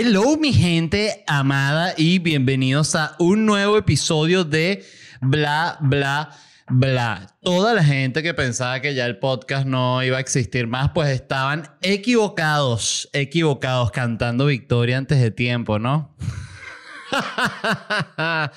Hello mi gente amada y bienvenidos a un nuevo episodio de Bla Bla Bla. Toda la gente que pensaba que ya el podcast no iba a existir más, pues estaban equivocados, equivocados, cantando victoria antes de tiempo, ¿no?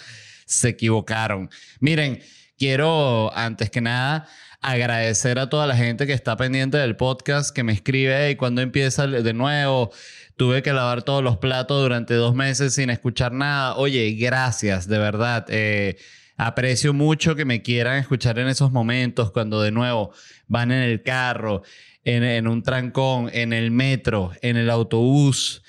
Se equivocaron. Miren, quiero antes que nada agradecer a toda la gente que está pendiente del podcast, que me escribe y cuando empieza de nuevo. Tuve que lavar todos los platos durante dos meses sin escuchar nada. Oye, gracias, de verdad. Eh, aprecio mucho que me quieran escuchar en esos momentos cuando de nuevo van en el carro, en, en un trancón, en el metro, en el autobús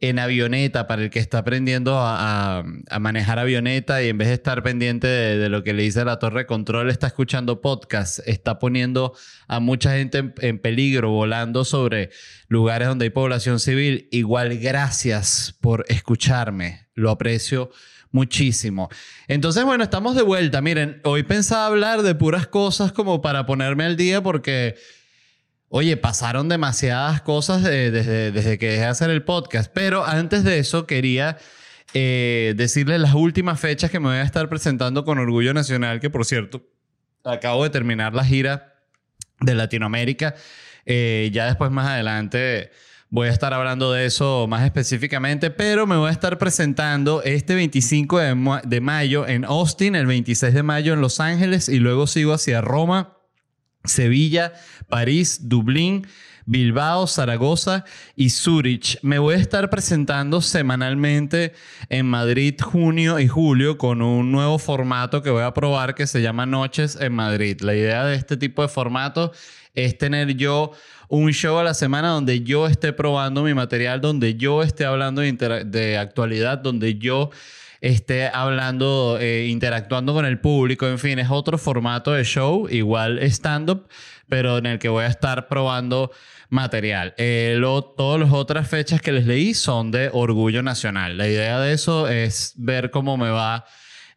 en avioneta para el que está aprendiendo a, manejar avioneta y en vez de estar pendiente de, lo que le dice la torre de control, está escuchando podcast, está poniendo a mucha gente en, peligro volando sobre lugares donde hay población civil. Igual, gracias por escucharme, lo aprecio muchísimo. Entonces, bueno, estamos de vuelta. Miren, hoy pensaba hablar de puras cosas como para ponerme al día porque Oye, pasaron demasiadas cosas desde, desde, que dejé de hacer el podcast, pero antes de eso quería eh, decirles las últimas fechas que me voy a estar presentando con Orgullo Nacional, que por cierto, acabo de terminar la gira de Latinoamérica. Eh, ya después más adelante voy a estar hablando de eso más específicamente, pero me voy a estar presentando este 25 de, de mayo en Austin, el 26 de mayo en Los Ángeles y luego sigo hacia Roma Sevilla, París, Dublín, Bilbao, Zaragoza y Zurich. Me voy a estar presentando semanalmente en Madrid, junio y julio con un nuevo formato que voy a probar que se llama Noches en Madrid. La idea de este tipo de formato es tener yo un show a la semana donde yo esté probando mi material, donde yo esté hablando de, actualidad, donde yo esté hablando, eh, interactuando con el público, en fin, es otro formato de show, igual stand-up, pero en el que voy a estar probando material. Eh, todas las otras fechas que les leí son de Orgullo Nacional. La idea de eso es ver cómo me va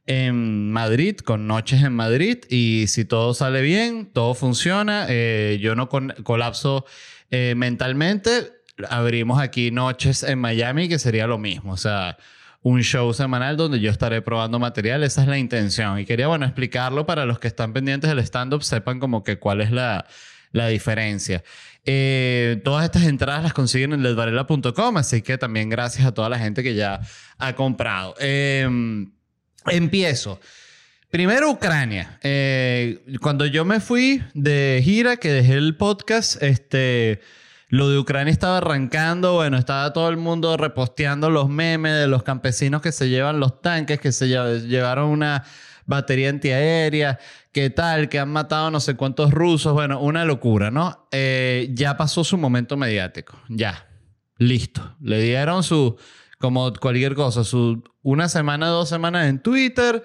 en Madrid, con noches en Madrid, y si todo sale bien, todo funciona, eh, yo no colapso mentalmente, abrimos aquí noches en Miami, que sería lo mismo, o sea un show semanal donde yo estaré probando material. Esa es la intención. Y quería, bueno, explicarlo para los que están pendientes del stand-up, sepan como que cuál es la, la diferencia. Eh, todas estas entradas las consiguen en ledvarela.com, así que también gracias a toda la gente que ya ha comprado. Em, empiezo. Primero Ucrania. Eh, cuando yo me fui de gira, que dejé el podcast, este lo de Ucrania estaba arrancando, bueno, estaba todo el mundo reposteando los memes de los campesinos que se llevan los tanques, que se llevaron una batería antiaérea, qué tal, que han matado no sé cuántos rusos, bueno, una locura, ¿no? Eh, ya pasó su momento mediático, ya, listo. Le dieron su, como cualquier cosa, su una semana, dos semanas en Twitter,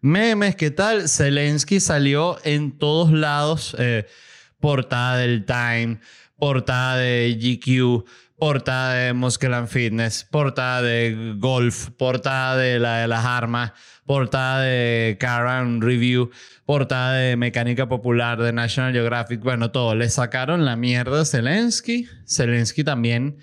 memes, qué tal. Zelensky salió en todos lados, eh, portada del Time portada de GQ, portada de Muscle and Fitness, portada de Golf, portada de la de las armas, portada de Car Review, portada de Mecánica Popular de National Geographic, bueno, todo. Le sacaron la mierda a Zelensky. Zelensky también,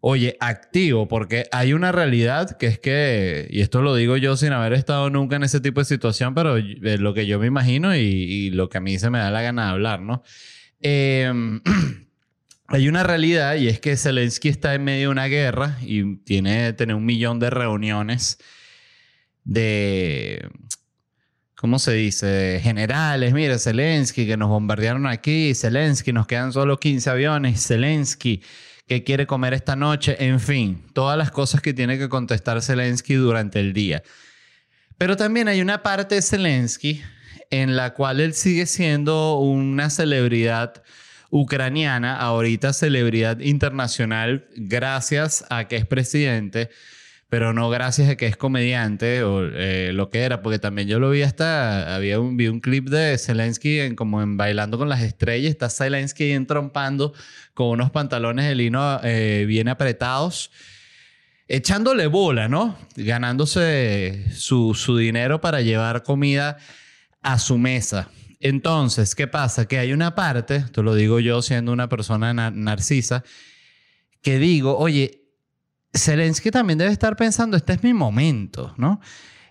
oye, activo, porque hay una realidad que es que, y esto lo digo yo sin haber estado nunca en ese tipo de situación, pero lo que yo me imagino y, y lo que a mí se me da la gana de hablar, ¿no? Eh, hay una realidad y es que Zelensky está en medio de una guerra y tiene tener un millón de reuniones de, ¿cómo se dice? generales. Mira, Zelensky, que nos bombardearon aquí. Zelensky, nos quedan solo 15 aviones. Zelensky, que quiere comer esta noche. En fin, todas las cosas que tiene que contestar Zelensky durante el día. Pero también hay una parte de Zelensky en la cual él sigue siendo una celebridad ucraniana, ahorita celebridad internacional, gracias a que es presidente, pero no gracias a que es comediante o eh, lo que era, porque también yo lo vi hasta, había un, vi un clip de Zelensky en, como en Bailando con las Estrellas, está Zelensky entrompando con unos pantalones de lino eh, bien apretados, echándole bola, ¿no? Ganándose su, su dinero para llevar comida a su mesa. Entonces, ¿qué pasa? Que hay una parte, te lo digo yo siendo una persona narcisa, que digo, oye, Zelensky también debe estar pensando, este es mi momento, ¿no?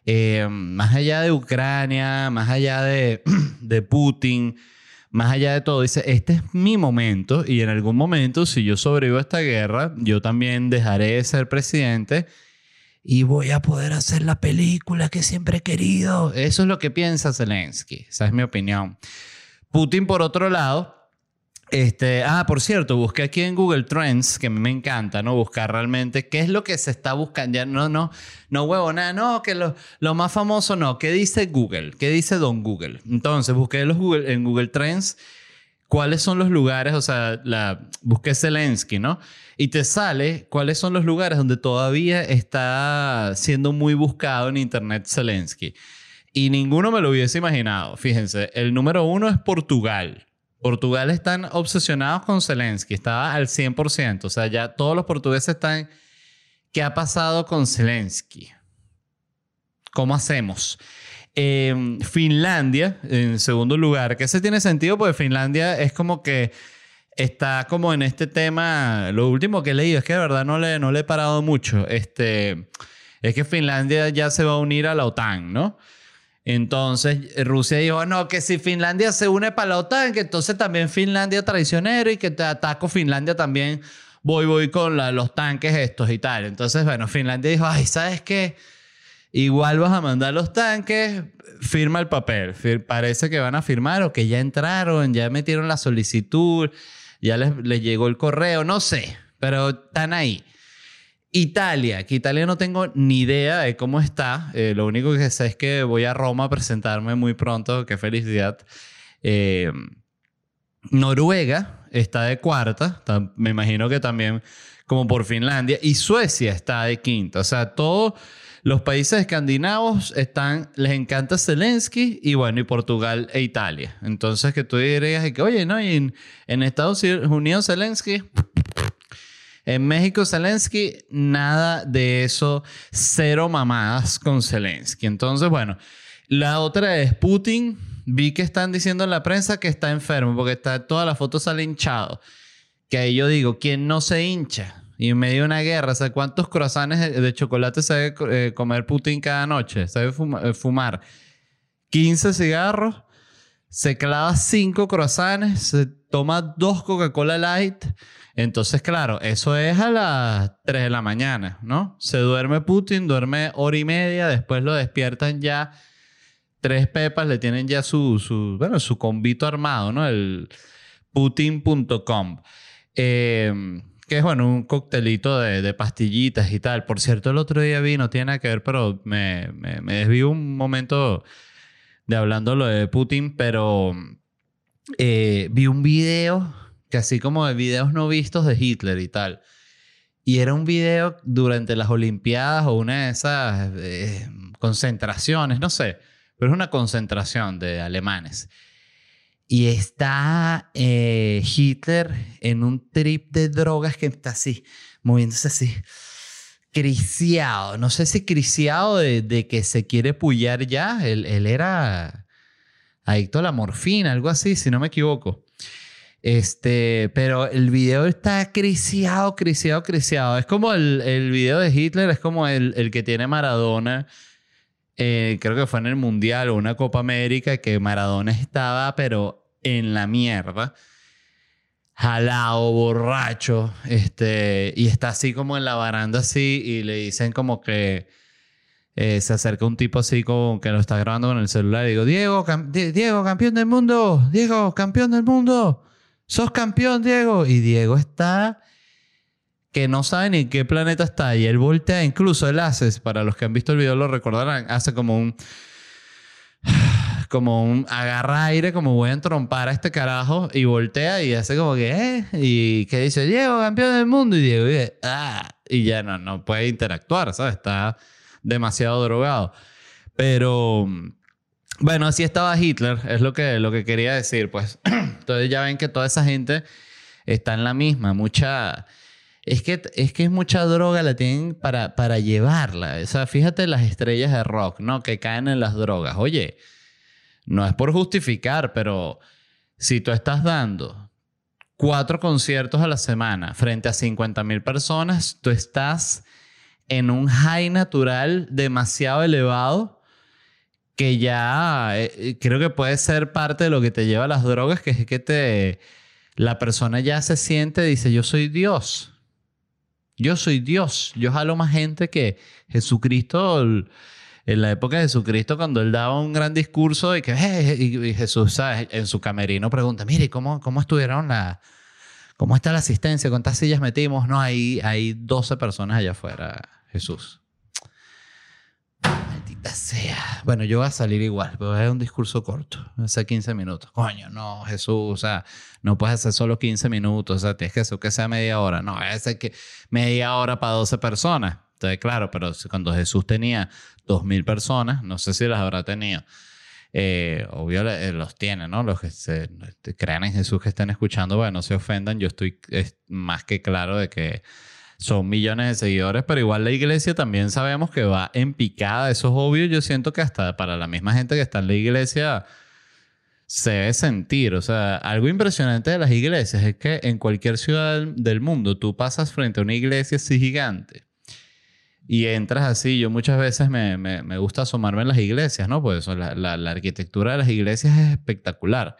Eh, más allá de Ucrania, más allá de, de Putin, más allá de todo, dice, este es mi momento y en algún momento, si yo sobrevivo a esta guerra, yo también dejaré de ser presidente y voy a poder hacer la película que siempre he querido. Eso es lo que piensa Zelensky, esa es mi opinión. Putin, por otro lado, este, ah, por cierto, busqué aquí en Google Trends, que me encanta, ¿no? Buscar realmente qué es lo que se está buscando. Ya no, no, no huevo, nada, no, que lo, lo más famoso no. ¿Qué dice Google? ¿Qué dice Don Google? Entonces, busqué los Google, en Google Trends cuáles son los lugares, o sea, la, busqué Zelensky, ¿no? Y te sale cuáles son los lugares donde todavía está siendo muy buscado en Internet Zelensky. Y ninguno me lo hubiese imaginado. Fíjense, el número uno es Portugal. Portugal están obsesionados con Zelensky, estaba al 100%. O sea, ya todos los portugueses están... ¿Qué ha pasado con Zelensky? ¿Cómo hacemos? Em, Finlandia, en segundo lugar, que ese tiene sentido porque Finlandia es como que está como en este tema, lo último que he leído es que de verdad no le, no le he parado mucho, este, es que Finlandia ya se va a unir a la OTAN, ¿no? Entonces Rusia dijo, no, que si Finlandia se une para la OTAN, que entonces también Finlandia traicionero y que te ataco Finlandia también, voy, voy con los tanques estos y tal. Entonces, bueno, Finlandia dijo, ay, ¿sabes qué? Igual vas a mandar los tanques, firma el papel. Parece que van a firmar o que ya entraron, ya metieron la solicitud, ya les, llegó el correo, no sé, pero están ahí. Italia, que Italia no tengo ni idea de cómo está. Eh, lo único que sé es que voy a Roma a presentarme muy pronto. Qué felicidad. Eh, Noruega está de cuarta. Me imagino que también como por Finlandia. Y Suecia está de quinta. O sea, todo los países escandinavos están, les encanta Zelensky y bueno, y Portugal e Italia. Entonces que tú dirías que, oye, ¿no? Y en, Estados Unidos Zelensky, en México Zelensky, nada de eso, cero mamadas con Zelensky. Entonces, bueno, la otra es Putin. Vi que están diciendo en la prensa que está enfermo porque está, toda la foto sale hinchado. Que ahí yo digo, ¿quién no se hincha? Y en medio de una guerra, ¿sabes cuántos croissants de chocolate sabe eh, comer Putin cada noche? ¿Sabe eh, fumar? 15 cigarros, se clava 5 croissants, se toma 2 Coca-Cola Light. Entonces, claro, eso es a las 3 de la mañana, ¿no? Se duerme Putin, duerme hora y media, después lo despiertan ya tres pepas, le tienen ya su, su bueno, su convito armado, ¿no? El putin.com. Eh, que es, bueno, un coctelito de, pastillitas y tal. Por cierto, el otro día vi, no tiene nada que ver, pero me, me, me desvío un momento de hablando lo de Putin, pero eh, vi un video, que así como de videos no vistos de Hitler y tal. Y era un video durante las Olimpiadas o una de esas eh, concentraciones, no sé, pero es una concentración de alemanes. Y está eh, Hitler en un trip de drogas que está así, moviéndose así, criciado. No sé si criciado de, que se quiere pullar ya. Él, era adicto a la morfina, algo así, si no me equivoco. Este, pero el video está criciado, criciado, criciado. Es como el, video de Hitler, es como el que tiene Maradona eh, creo que fue en el Mundial o una Copa América, que Maradona estaba, pero en la mierda. Jalado, borracho, este, y está así como en la baranda así, y le dicen como que eh, se acerca un tipo así como que lo está grabando con el celular y digo, Diego, Diego, campeón del mundo, Diego, campeón del mundo, sos campeón, Diego. Y Diego está que no sabe ni qué planeta está y él voltea, incluso él hace, para los que han visto el video lo recordarán, hace como un como un agarra aire, como voy a entrompar a este carajo y voltea y hace como que, ¿eh? Y que dice, Diego, campeón del mundo. Y Diego dice, ah, y ya no, no puede interactuar, ¿sabes? Está demasiado drogado. Pero, bueno, así estaba Hitler, es lo que, lo que quería decir, pues. Entonces ya ven que toda esa gente está en la misma, mucha es que, es que mucha droga la tienen para, para llevarla. O sea, fíjate las estrellas de rock, ¿no? Que caen en las drogas. Oye, no es por justificar, pero si tú estás dando cuatro conciertos a la semana frente a 50 mil personas, tú estás en un high natural demasiado elevado que ya eh, creo que puede ser parte de lo que te lleva a las drogas, que es que te, la persona ya se siente, dice, yo soy Dios. Yo soy Dios. Yo jalo más gente que Jesucristo. En la época de Jesucristo, cuando él daba un gran discurso y que y Jesús en su camerino pregunta, mire, ¿cómo, cómo estuvieron la... ¿Cómo está la asistencia? ¿Cuántas sillas metimos? No, hay, hay 12 personas allá afuera, Jesús sea. Bueno, yo voy a salir igual, pero es un discurso corto, hace 15 minutos. Coño, no, Jesús, o sea, no puedes hacer solo 15 minutos, o sea, tienes que hacer que sea media hora. No, es que media hora para 12 personas. Entonces, claro, pero cuando Jesús tenía 2.000 personas, no sé si las habrá tenido. Eh, obvio eh, los tiene, ¿no? Los que se, crean en Jesús que estén escuchando, bueno, no se ofendan. Yo estoy más que claro de que son millones de seguidores, pero igual la iglesia también sabemos que va en picada, eso es obvio. Yo siento que hasta para la misma gente que está en la iglesia se debe sentir. O sea, algo impresionante de las iglesias es que en cualquier ciudad del mundo tú pasas frente a una iglesia así gigante y entras así. Yo muchas veces me, me, gusta asomarme en las iglesias, ¿no? Pues la, la, la, arquitectura de las iglesias es espectacular.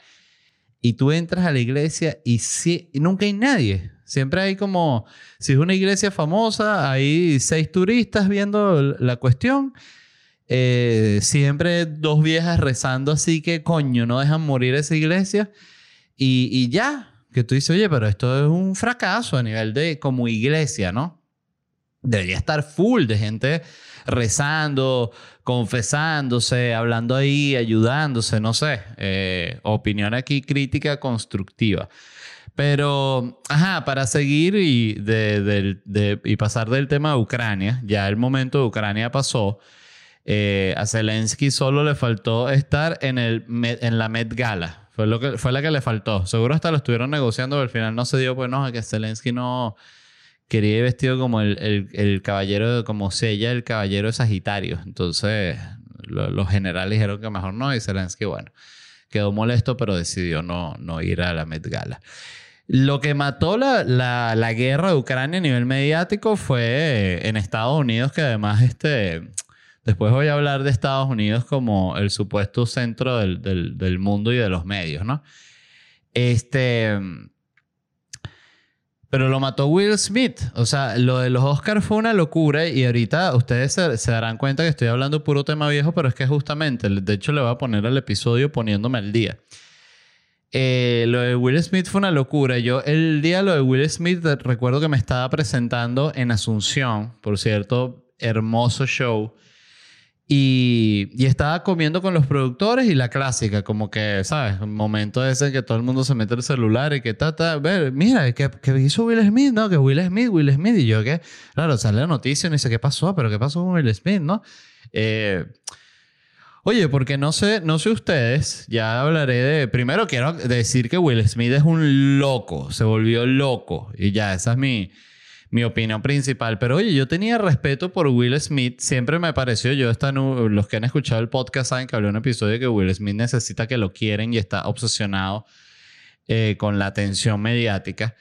Y tú entras a la iglesia y, si, nunca hay nadie. Siempre hay como, si es una iglesia famosa, hay seis turistas viendo la cuestión. Eh, siempre dos viejas rezando así que coño, no dejan morir esa iglesia. Y, y ya, que tú dices, oye, pero esto es un fracaso a nivel de como iglesia, ¿no? Debería estar full de gente rezando, confesándose, hablando ahí, ayudándose, no sé. Eh, opinión aquí crítica constructiva. Pero, ajá, para seguir y, de, y pasar del tema de Ucrania, ya el momento de Ucrania pasó. Eh, a Zelensky solo le faltó estar en, el, en la Met Gala. Fue, lo que, fue la que le faltó. Seguro hasta lo estuvieron negociando, pero al final no se dio, pues no, que Zelensky no quería ir vestido como el, el, el caballero, como Sella, el caballero Sagitario. Entonces, los generales dijeron que mejor no, y Zelensky, bueno, quedó molesto, pero decidió no, no ir a la Met Gala. Lo que mató la, la, la, guerra de Ucrania a nivel mediático fue en Estados Unidos, que además este, después voy a hablar de Estados Unidos como el supuesto centro del, del mundo y de los medios, ¿no? Este, pero lo mató Will Smith. O sea, lo de los Oscars fue una locura y ahorita ustedes se, se, darán cuenta que estoy hablando puro tema viejo, pero es que justamente, de hecho le voy a poner el episodio poniéndome al día. Eh, lo de Will Smith fue una locura. Yo el día lo de Will Smith recuerdo que me estaba presentando en Asunción, por cierto, hermoso show. Y, y, estaba comiendo con los productores y la clásica, como que, ¿sabes? Un momento ese en que todo el mundo se mete el celular y que está, ver, mira, ¿qué, hizo Will Smith? ¿No? Que Will Smith, Will Smith. Y yo, ¿qué? Claro, sale la noticia y dice, ¿qué pasó? ¿Pero qué pasó con Will Smith? ¿No? Eh, Oye, porque no sé, no sé ustedes, ya hablaré de... Primero quiero decir que Will Smith es un loco, se volvió loco. Y ya, esa es mi, mi opinión principal. Pero oye, yo tenía respeto por Will Smith. Siempre me pareció, yo los que han escuchado el podcast saben que hablé un episodio que Will Smith necesita que lo quieren y está obsesionado eh, con la atención mediática.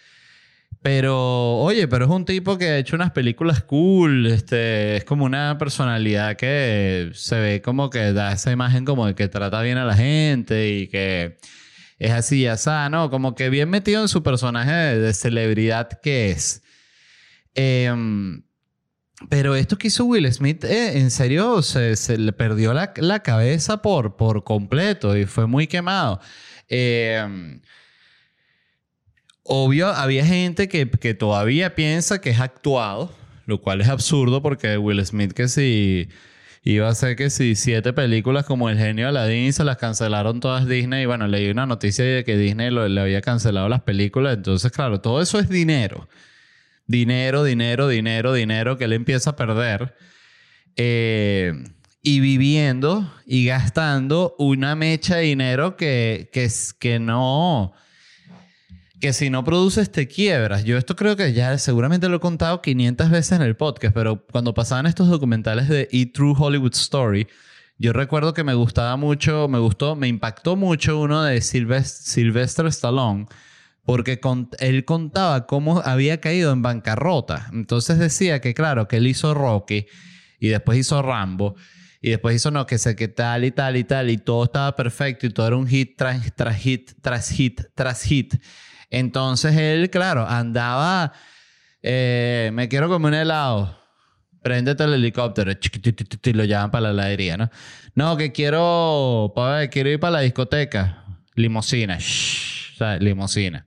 Pero, oye, pero es un tipo que ha hecho unas películas cool. Este, es como una personalidad que se ve como que da esa imagen como de que trata bien a la gente y que es así ya ¿no? Como que bien metido en su personaje de, celebridad que es. Em, pero esto que hizo Will Smith, eh, en serio, se, le perdió la, la, cabeza por, por completo y fue muy quemado. Eh, Obvio, había gente que, que, todavía piensa que es actuado, lo cual es absurdo porque Will Smith que si iba a hacer que si siete películas como El genio de Aladdin se las cancelaron todas Disney y bueno, leí una noticia de que Disney le había cancelado las películas, entonces claro, todo eso es dinero. Dinero, dinero, dinero, dinero que él empieza a perder. Eh, y viviendo y gastando una mecha de dinero que, que, que no que si no produces te quiebras. Yo esto creo que ya seguramente lo he contado 500 veces en el podcast, pero cuando pasaban estos documentales de E True Hollywood Story, yo recuerdo que me gustaba mucho, me gustó, me impactó mucho uno de Sylvester Stallone, porque él contaba cómo había caído en bancarrota. Entonces decía que, claro, que él hizo Rocky y después hizo Rambo. Y después hizo no, que sé que tal y tal y tal, y todo estaba perfecto y todo era un hit tras, tras hit, tras hit, tras hit. Entonces él, claro, andaba, eh, me quiero comer un helado. Préndete el helicóptero, y lo llevan para la heladería, ¿no? No, que quiero, quiero ir para la discoteca. Limosina, o sea, limosina.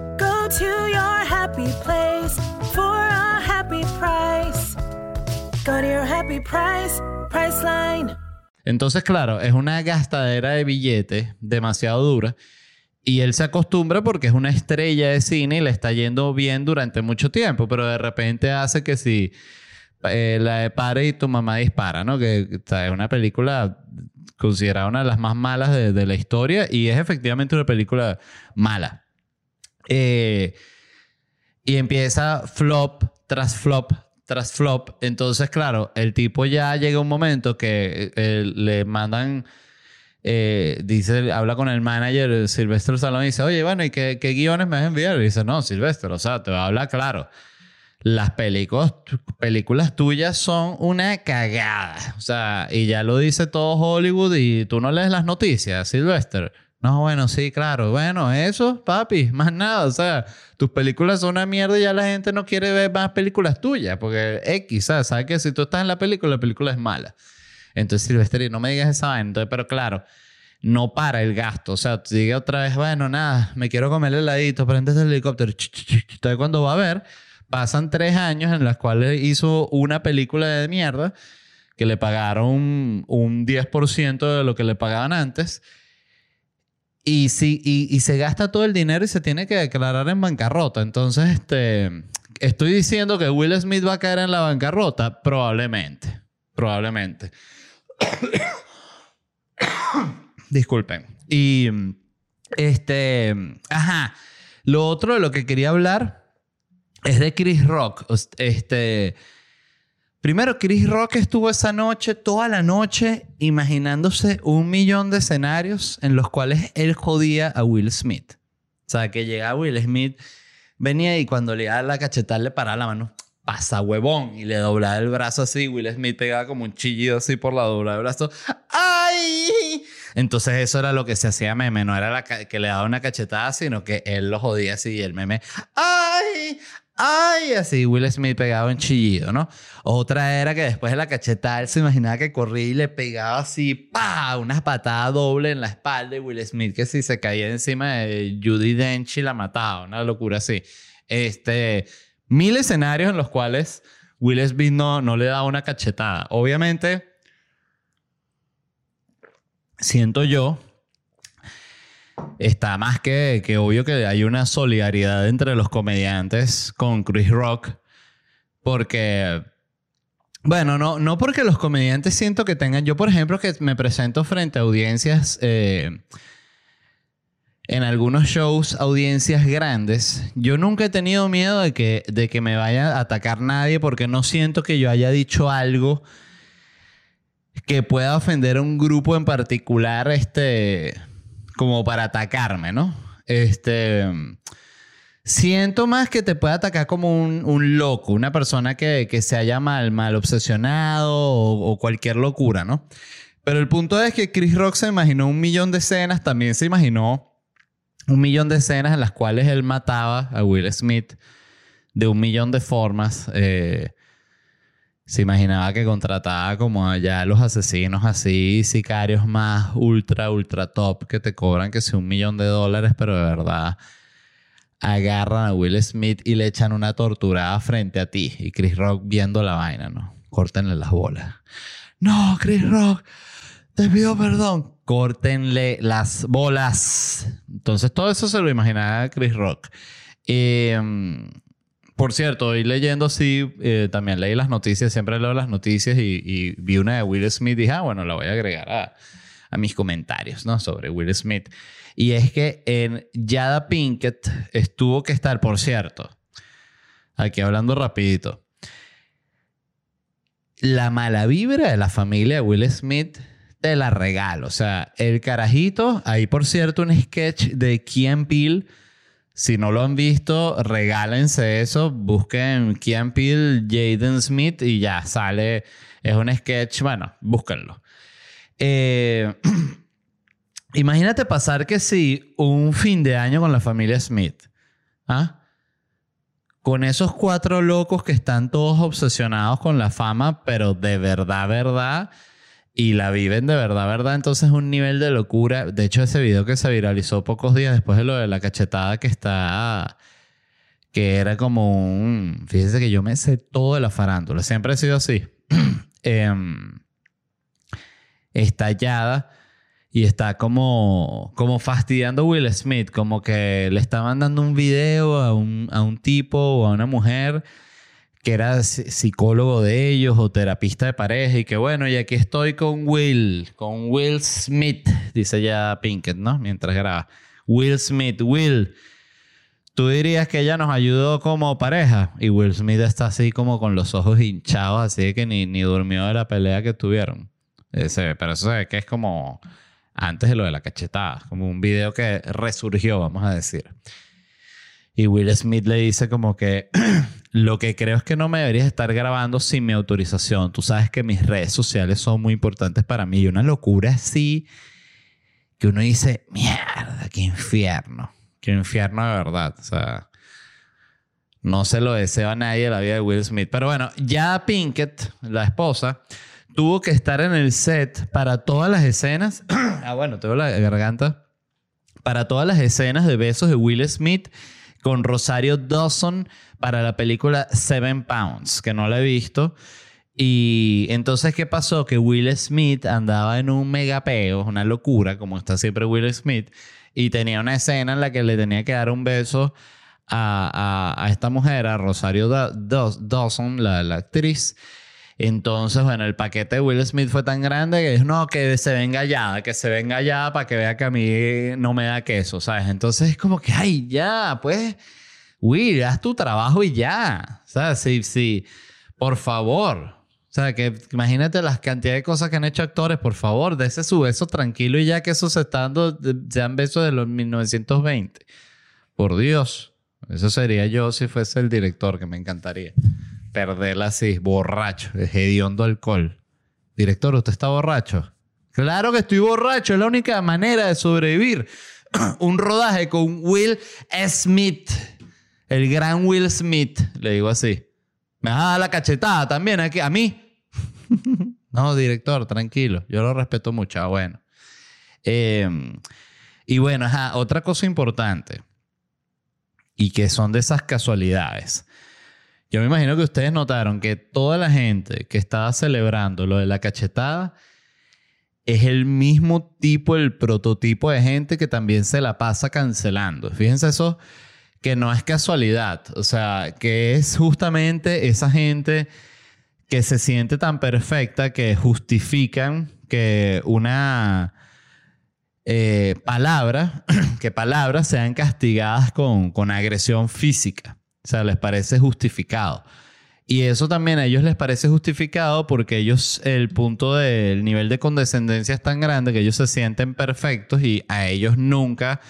To your happy place for a happy price. Go to your happy price, Priceline. Entonces, claro, es una gastadera de billetes demasiado dura. Y él se acostumbra porque es una estrella de cine y le está yendo bien durante mucho tiempo, pero de repente hace que si eh, la de Pare y tu mamá dispara, ¿no? Que es una película considerada una de las más malas de, la historia y es efectivamente una película mala. Eh, y empieza flop tras flop tras flop. Entonces, claro, el tipo ya llega un momento que eh, le mandan, eh, dice, habla con el manager Silvestre Salón y dice, oye, bueno, ¿y qué, guiones me vas a? Y dice, no, Silvestre, o sea, te va a hablar claro. Las películas, películas tuyas son una cagada. O sea, y ya lo dice todo Hollywood y tú no lees las noticias, Silvestre. No, bueno, sí, claro. Bueno, eso, papi, más nada. O sea, tus películas son una mierda y ya la gente no quiere ver más películas tuyas. Porque X, ¿sabes? ¿Sabes que si tú estás en la película, la película es mala? Entonces, Silvestri, no me digas esa vaina. Entonces, pero claro, no para el gasto. O sea, sigue otra vez, bueno, nada, me quiero comer el heladito, prendes el helicóptero. Entonces, cuando va a ver, pasan tres años en los cuales hizo una película de mierda que le pagaron un 10% de lo que le pagaban antes y, si, y, se gasta todo el dinero y se tiene que declarar en bancarrota. Entonces, este, estoy diciendo que Will Smith va a caer en la bancarrota. Probablemente. Probablemente. Disculpen. Y, este, ajá. Lo otro de lo que quería hablar es de Chris Rock. Este, Primero, Chris Rock estuvo esa noche, toda la noche, imaginándose un millón de escenarios en los cuales él jodía a Will Smith. O sea, que llegaba Will Smith, venía y cuando le daba la cachetada le paraba la mano, pasa huevón, y le doblaba el brazo así. Will Smith pegaba como un chillido así por la dobla del brazo. ¡Ay! Entonces eso era lo que se hacía meme, no era la que le daba una cachetada, sino que él lo jodía así y el meme, ¡ay! ¡Ay! Así Will Smith pegaba un chillido, ¿no? Otra era que después de la cachetada él se imaginaba que corría y le pegaba así, ¡pa! Una patada doble en la espalda de Will Smith que si se caía encima de Judy Dench y la mataba, una locura así. Este, mil escenarios en los cuales Will Smith no, no le daba una cachetada. Obviamente, siento yo está más que, que obvio que hay una solidaridad entre los comediantes con Chris Rock. Porque, bueno, no, no porque los comediantes siento que tengan. Yo, por ejemplo, que me presento frente a audiencias. eh, en algunos shows, audiencias grandes, yo nunca he tenido miedo de que, de que me vaya a atacar nadie porque no siento que yo haya dicho algo que pueda ofender a un grupo en particular, este, como para atacarme, ¿no? Este, siento más que te puede atacar como un, loco, una persona que, que se haya mal, mal obsesionado o, o cualquier locura, ¿no? Pero el punto es que Chris Rock se imaginó un millón de escenas, también se imaginó un millón de escenas en las cuales él mataba a Will Smith de un millón de formas. Eh, se imaginaba que contrataba como allá los asesinos así, sicarios más ultra, ultra top que te cobran que sea un millón de dólares, pero de verdad agarran a Will Smith y le echan una torturada frente a ti. Y Chris Rock viendo la vaina, ¿no? Córtenle las bolas. No, Chris Rock, te pido perdón. Córtenle las bolas. Entonces todo eso se lo imaginaba Chris Rock. Eh, por cierto, hoy leyendo así, eh, también leí las noticias, siempre leo las noticias y, vi una de Will Smith y dije, ah, bueno, la voy a agregar a, mis comentarios, ¿no? Sobre Will Smith. Y es que en Yada Pinkett estuvo que estar, por cierto, aquí hablando rapidito, la mala vibra de la familia de Will Smith te la regalo. O sea, el carajito, hay por cierto un sketch de Key Peele. Si no lo han visto, regálense eso. Busquen Key Peele, Jaden Smith y ya sale. Es un sketch, bueno, búsquenlo. Eh, imagínate pasar que si un fin de año con la familia Smith. ¿Ah? Con esos cuatro locos que están todos obsesionados con la fama, pero de verdad, verdad y la viven de verdad, ¿verdad? Entonces es un nivel de locura. De hecho, ese video que se viralizó pocos días después de lo de la cachetada que está... Que era como un... Fíjense que yo me sé todo de la farándula. Siempre he sido así. Em, estallada y está como, como fastidiando a Will Smith. Como que le está mandando un video a un, a un tipo o a una mujer que era psicólogo de ellos o terapista de pareja y que bueno, y aquí estoy con Will, con Will Smith, dice ya Pinkett, ¿no? Mientras graba. Will Smith, Will, tú dirías que ella nos ayudó como pareja y Will Smith está así como con los ojos hinchados, así que ni, ni durmió de la pelea que tuvieron. Ese, pero eso se ve que es como antes de lo de la cachetada, como un video que resurgió, vamos a decir. Y Will Smith le dice como que lo que creo es que no me deberías estar grabando sin mi autorización. Tú sabes que mis redes sociales son muy importantes para mí. Y una locura así que uno dice, mierda, qué infierno. Qué infierno de verdad. O sea, no se lo deseo a nadie la vida de Will Smith. Pero bueno, ya Pinkett, la esposa, tuvo que estar en el set para todas las escenas. ah, bueno, tengo la garganta. Para todas las escenas de besos de Will Smith con Rosario Dawson para la película Seven Pounds, que no la he visto. Y entonces, ¿qué pasó? Que Will Smith andaba en un megapeo, una locura, como está siempre Will Smith, y tenía una escena en la que le tenía que dar un beso a, a, esta mujer, a Rosario Da- Daw- Dawson, la, la actriz. Entonces, bueno, el paquete de Will Smith fue tan grande que dijo, no, que se venga ya, que se venga ya para que vea que a mí no me da queso, ¿sabes? Entonces es como que, ay, ya, pues, Will, haz tu trabajo y ya, ¿sabes? Sí, sí, por favor. O sea, que imagínate las cantidades de cosas que han hecho actores, por favor, dése su beso tranquilo y ya que eso se está dando, sean besos de los 1920. Por Dios. Eso sería yo si fuese el director, que me encantaría. Perderla así, borracho, hediondo alcohol. Director, ¿usted está borracho? Claro que estoy borracho, es la única manera de sobrevivir. Un rodaje con Will Smith. El gran Will Smith, le digo así. Me vas a dar la cachetada también aquí, a mí. no, director, tranquilo. Yo lo respeto mucho. Ah, bueno. Eh, y bueno, otra cosa importante. Y que son de esas casualidades. Yo me imagino que ustedes notaron que toda la gente que estaba celebrando lo de la cachetada es el mismo tipo, el prototipo de gente que también se la pasa cancelando. Fíjense eso, que no es casualidad. O sea, que es justamente esa gente que se siente tan perfecta que justifican que una eh, palabra, que palabras sean castigadas con, con agresión física. O sea, les parece justificado. Y eso también a ellos les parece justificado porque ellos, el punto del nivel de condescendencia es tan grande que ellos se sienten perfectos y a ellos nunca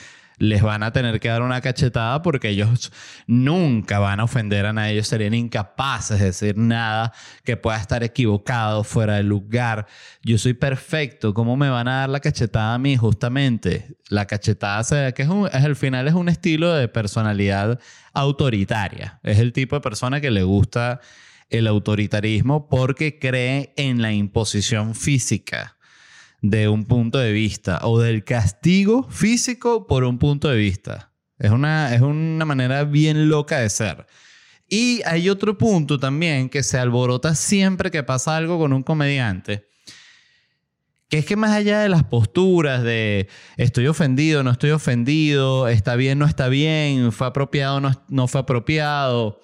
les van a tener que dar una cachetada porque ellos nunca van a ofender a nadie, ellos serían incapaces de decir nada que pueda estar equivocado, fuera de lugar. Yo soy perfecto, ¿cómo me van a dar la cachetada a mí? Justamente, la cachetada que es, es al final es un estilo de personalidad autoritaria, es el tipo de persona que le gusta el autoritarismo porque cree en la imposición física de un punto de vista o del castigo físico por un punto de vista. Es una, es una manera bien loca de ser. Y hay otro punto también que se alborota siempre que pasa algo con un comediante, que es que más allá de las posturas de estoy ofendido, no estoy ofendido, está bien, no está bien, fue apropiado, no, no fue apropiado,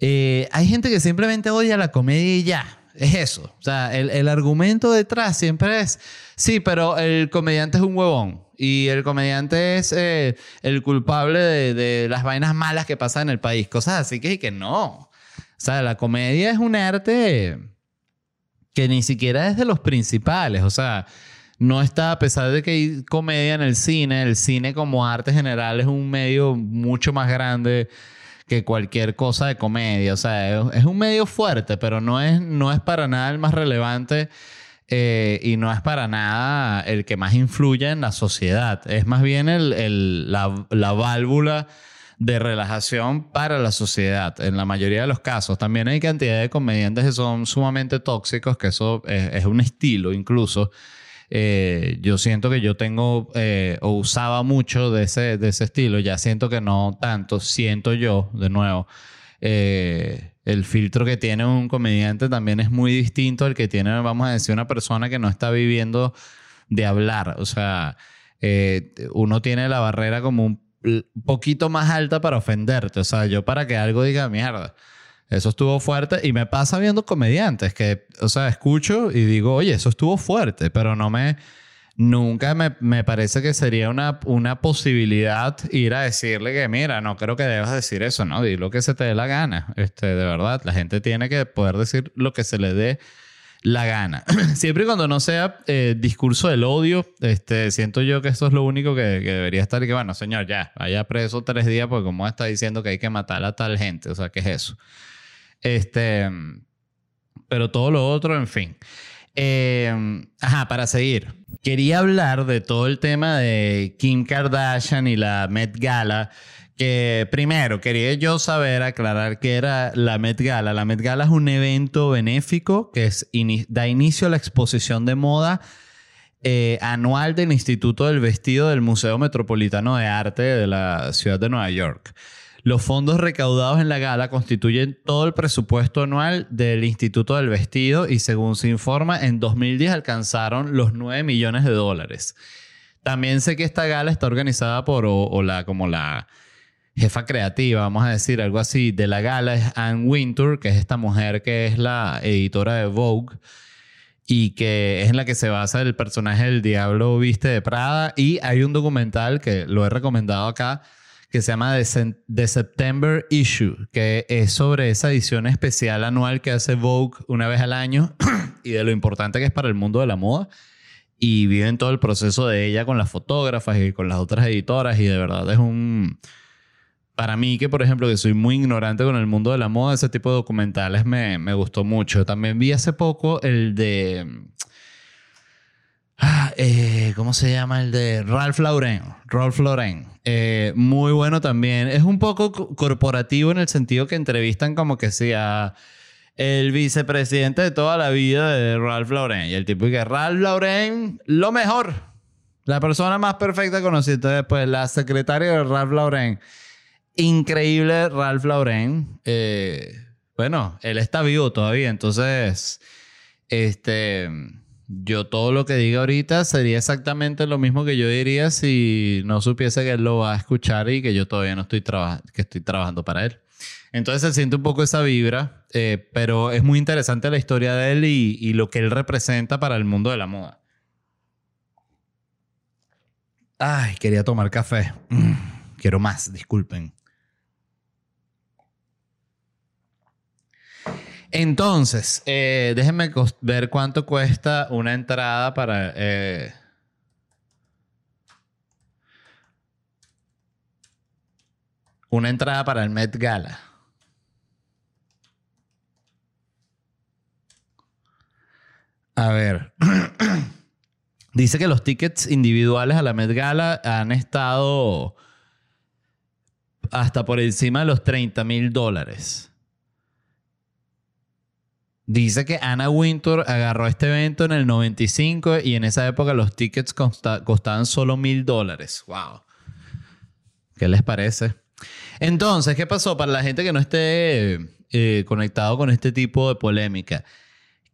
eh, hay gente que simplemente odia la comedia y ya. Es eso. O sea, el, el, argumento detrás siempre es, sí, pero el comediante es un huevón. Y el comediante es eh, el culpable de, las vainas malas que pasan en el país. Cosas así que, que no. O sea, la comedia es un arte que ni siquiera es de los principales. O sea, no está, a pesar de que hay comedia en el cine, el cine como arte general es un medio mucho más grande que cualquier cosa de comedia. O sea, es, un medio fuerte, pero no es, no es para nada el más relevante eh, y no es para nada el que más influye en la sociedad. Es más bien el, el, la, la, válvula de relajación para la sociedad, en la mayoría de los casos. También hay cantidad de comediantes que son sumamente tóxicos, que eso es, un estilo incluso. Eh, yo siento que yo tengo eh, o usaba mucho de ese, de ese estilo, ya siento que no tanto, siento yo, de nuevo, eh, el filtro que tiene un comediante también es muy distinto al que tiene, vamos a decir, una persona que no está viviendo de hablar, o sea, uno tiene la barrera como un poquito más alta para ofenderte, o sea, yo para que algo diga mierda. Eso estuvo fuerte y me pasa viendo comediantes que, o sea, escucho y digo, oye, eso estuvo fuerte, pero no me, nunca me, me, parece que sería una, una posibilidad ir a decirle que, mira, no creo que debas decir eso, ¿no? Di lo que se te dé la gana. Este, de verdad, la gente tiene que poder decir lo que se le dé la gana. Siempre y cuando no sea eh, discurso del odio, este, siento yo que esto es lo único que, debería estar y que, bueno, señor, ya, vaya preso tres días porque como está diciendo que hay que matar a tal gente, o sea, ¿qué es eso? Este, pero todo lo otro, en fin. Eh, ajá, para seguir. Quería hablar de todo el tema de Kim Kardashian y la Met Gala. Que primero quería yo saber, aclarar qué era la Met Gala. La Met Gala es un evento benéfico que da inicio a la exposición de moda eh, anual del Instituto del Vestido del Museo Metropolitano de Arte de la ciudad de Nueva York. Los fondos recaudados en la gala constituyen todo el presupuesto anual del Instituto del Vestido y según se informa, en 2010 alcanzaron los 9 millones de dólares. También sé que esta gala está organizada por, o, la, como la jefa creativa, vamos a decir, algo así, de la gala es Anne Wintour, que es esta mujer que es la editora de Vogue y que es en la que se basa el personaje del Diablo Viste de Prada. Y hay un documental que lo he recomendado acá, que se llama The, September Issue, que es sobre esa edición especial anual que hace Vogue una vez al año y de lo importante que es para el mundo de la moda. Y viven todo el proceso de ella con las fotógrafas y con las otras editoras y de verdad es un... Para mí, que por ejemplo, que soy muy ignorante con el mundo de la moda, ese tipo de documentales me, me gustó mucho. También vi hace poco el de Ah, eh, ¿Cómo se llama el de Ralph Lauren? Ralph Lauren. Eh, muy bueno también. Es un poco co- corporativo en el sentido que entrevistan como que sea el vicepresidente de toda la vida de Ralph Lauren. Y el tipo que Ralph Lauren, lo mejor. La persona más perfecta conocida. Entonces, pues la secretaria de Ralph Lauren. Increíble Ralph Lauren. Eh, bueno, él está vivo todavía. Entonces, este... Yo todo lo que diga ahorita sería exactamente lo mismo que yo diría si no supiese que él lo va a escuchar y que yo todavía no estoy trabajando, que estoy trabajando para él. Entonces se siente un poco esa vibra, eh, pero es muy interesante la historia de él y, lo que él representa para el mundo de la moda. Ay, quería tomar café. Mm, quiero más, disculpen. Entonces, eh, déjenme ver cuánto cuesta una entrada para... eh, una entrada para el Met Gala. A ver. Dice que los tickets individuales a la Met Gala han estado hasta por encima de los 30 mil dólares. Dice que Anna Wintour agarró este evento en el 95 y en esa época los tickets costa- costaban solo mil dólares. ¡Wow! ¿Qué les parece? Entonces, ¿qué pasó? Para la gente que no esté eh, conectado con este tipo de polémica.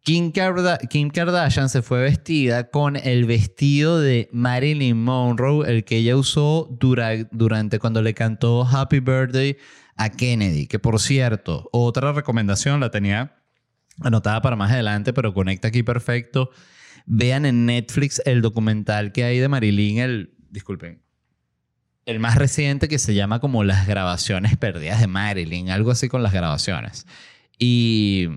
Kim, Karda- Kim Kardashian se fue vestida con el vestido de Marilyn Monroe, el que ella usó dura- durante cuando le cantó Happy Birthday a Kennedy. Que por cierto, otra recomendación la tenía anotada para más adelante, pero conecta aquí perfecto. Vean en Netflix el documental que hay de Marilyn, el, disculpen, el más reciente que se llama como Las grabaciones perdidas de Marilyn, algo así con las grabaciones. Y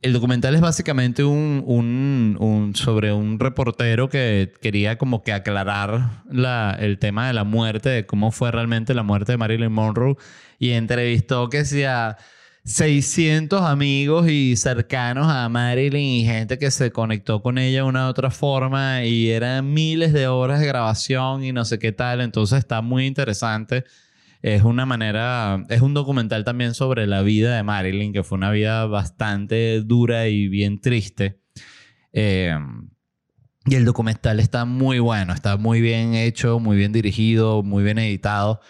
el documental es básicamente un, sobre un reportero que quería como que aclarar la- el tema de la muerte, de cómo fue realmente la muerte de Marilyn Monroe y entrevistó que sea 600 amigos y cercanos a Marilyn y gente que se conectó con ella de una u otra forma y eran miles de horas de grabación y no sé qué tal, entonces está muy interesante. Es una manera, es un documental también sobre la vida de Marilyn, que fue una vida bastante dura y bien triste. Eh, y el documental está muy bueno, está muy bien hecho, muy bien dirigido, muy bien editado.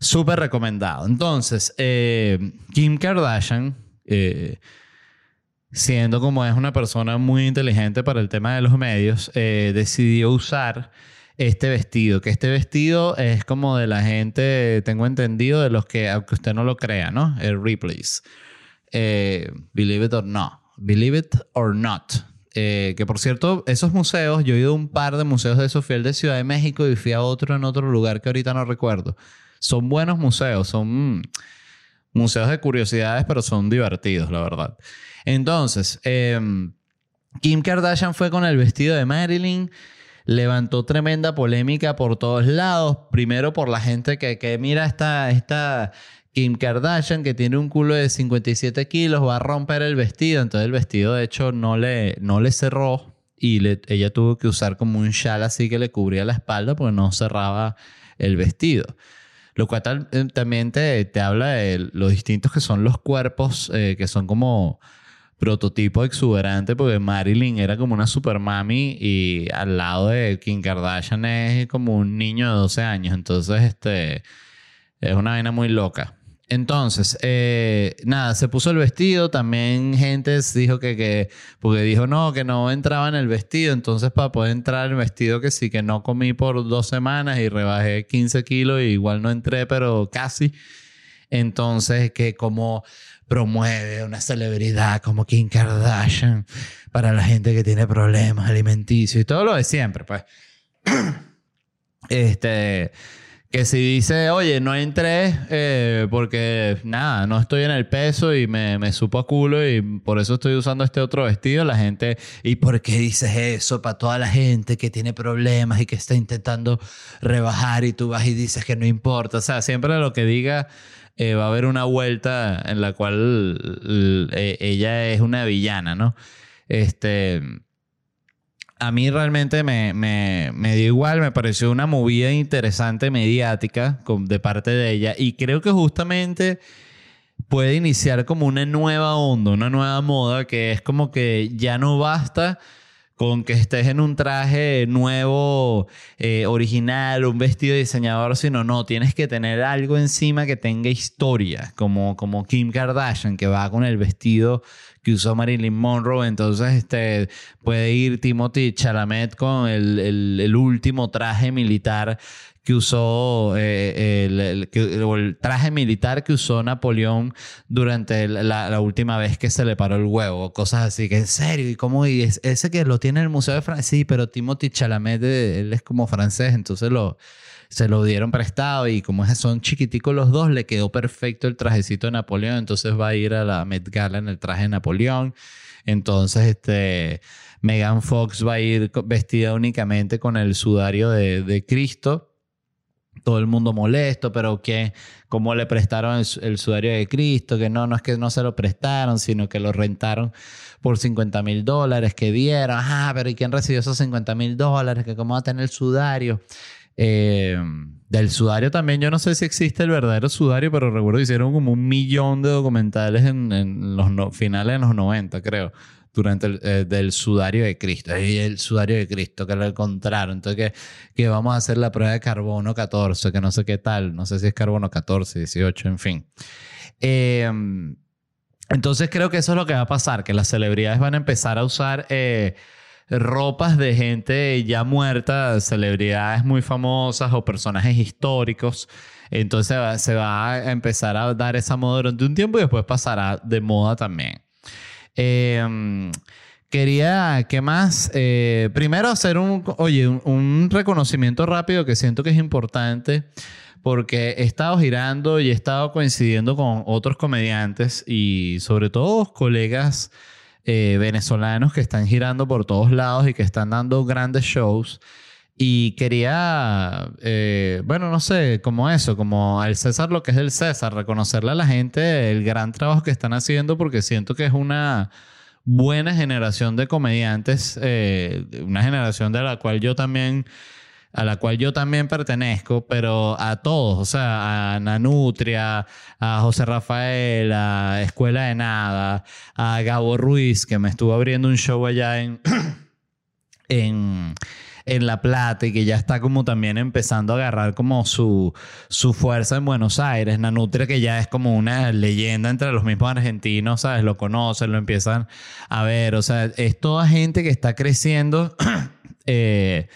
Súper recomendado. Entonces, eh, Kim Kardashian, eh, siendo como es una persona muy inteligente para el tema de los medios, eh, decidió usar este vestido, que este vestido es como de la gente, tengo entendido, de los que, aunque usted no lo crea, ¿no? El Ripley's. Eh, believe it or not. Believe it or not. Que por cierto, esos museos, yo he ido a un par de museos de al de Ciudad de México y fui a otro en otro lugar que ahorita no recuerdo. Son buenos museos, son mm, museos de curiosidades, pero son divertidos, la verdad. Entonces, em, Kim Kardashian fue con el vestido de Marilyn, levantó tremenda polémica por todos lados. Primero por la gente que, que mira esta, esta Kim Kardashian que tiene un culo de 57 kilos, va a romper el vestido. Entonces el vestido de hecho no le, no le cerró y ella tuvo que usar como un chal así que le cubría la espalda porque no cerraba el vestido. Lo cual eh, también te, te habla de los distintos que son los cuerpos, eh, que son como prototipo exuberante, porque Marilyn era como una super mami y al lado de Kim Kardashian es como un niño de 12 años. Entonces, este es una vaina muy loca. Entonces, eh, nada, se puso el vestido. También gente dijo que, que, porque dijo no, que no entraba en el vestido. Entonces, para poder entrar en el vestido, que sí, que no comí por dos semanas y rebajé 15 kilos y igual no entré, pero casi. Entonces, que como promueve una celebridad como Kim Kardashian para la gente que tiene problemas alimenticios y todo lo de siempre, pues. Este, que si dice, oye, no entré eh, porque nada, no estoy en el peso y me, me supo a culo y por eso estoy usando este otro vestido, la gente, ¿y por qué dices eso para toda la gente que tiene problemas y que está intentando rebajar y tú vas y dices que no importa? O sea, siempre lo que diga eh, va a haber una vuelta en la cual eh, ella es una villana, ¿no? Este. A mí realmente me, me, me dio igual, me pareció una movida interesante mediática de parte de ella. Y creo que justamente puede iniciar como una nueva onda, una nueva moda que es como que ya no basta con que estés en un traje nuevo, eh, original, un vestido diseñador, sino no, tienes que tener algo encima que tenga historia, como, como Kim Kardashian, que va con el vestido que usó Marilyn Monroe, entonces este, puede ir Timothy Chalamet con el- el último traje militar que usó eh, el, el- traje militar que usó Napoleón durante la, última vez que se le paró el huevo, cosas así, que en serio, y cómo y es- ese que lo tiene en el Museo de Francia, sí, pero Timothy Chalamet, eh, él es como francés, entonces lo, se lo dieron prestado y como son chiquiticos los dos, le quedó perfecto el trajecito de Napoleón, entonces va a ir a la Met Gala en el traje de Napoleón. Entonces, este, Megan Fox va a ir vestida únicamente con el sudario de Cristo. Todo el mundo molesto, pero que cómo le prestaron el sudario de Cristo, que no, no es que no se lo prestaron, sino que lo rentaron por 50 mil dólares que dieron. Ah, pero ¿y quién recibió esos 50 mil dólares? Que cómo va a tener el sudario. Eh, del sudario también, yo no sé si existe el verdadero sudario, pero recuerdo que hicieron como un millón de documentales en, en los no- finales de los 90, creo, durante el eh, del sudario de Cristo. Y el sudario de Cristo que lo encontraron. Entonces, que, que vamos a hacer la prueba de carbono 14, que no sé qué tal, no sé si es carbono 14, 18, en fin. Eh, entonces creo que eso es lo que va a pasar, que las celebridades van a empezar a usar eh, ropas de gente ya muerta, celebridades muy famosas o personajes históricos. Entonces se va a empezar a dar esa moda durante un tiempo y después pasará de moda también. Eh, quería, ¿qué más? Eh, primero hacer un, oye, un reconocimiento rápido que siento que es importante porque he estado girando y he estado coincidiendo con otros comediantes y sobre todo colegas eh, venezolanos que están girando por todos lados y que están dando grandes shows. Y quería, eh, bueno, no sé, como eso, como al César lo que es el César, reconocerle a la gente el gran trabajo que están haciendo porque siento que es una buena generación de comediantes, eh, una generación de la cual yo también a la cual yo también pertenezco, pero a todos, o sea, a Nanutria, a José Rafael, a Escuela de Nada, a Gabo Ruiz, que me estuvo abriendo un show allá en, en, en La Plata y que ya está como también empezando a agarrar como su, su fuerza en Buenos Aires. Nanutria que ya es como una leyenda entre los mismos argentinos, ¿sabes? Lo conocen, lo empiezan a ver, o sea, es toda gente que está creciendo. eh,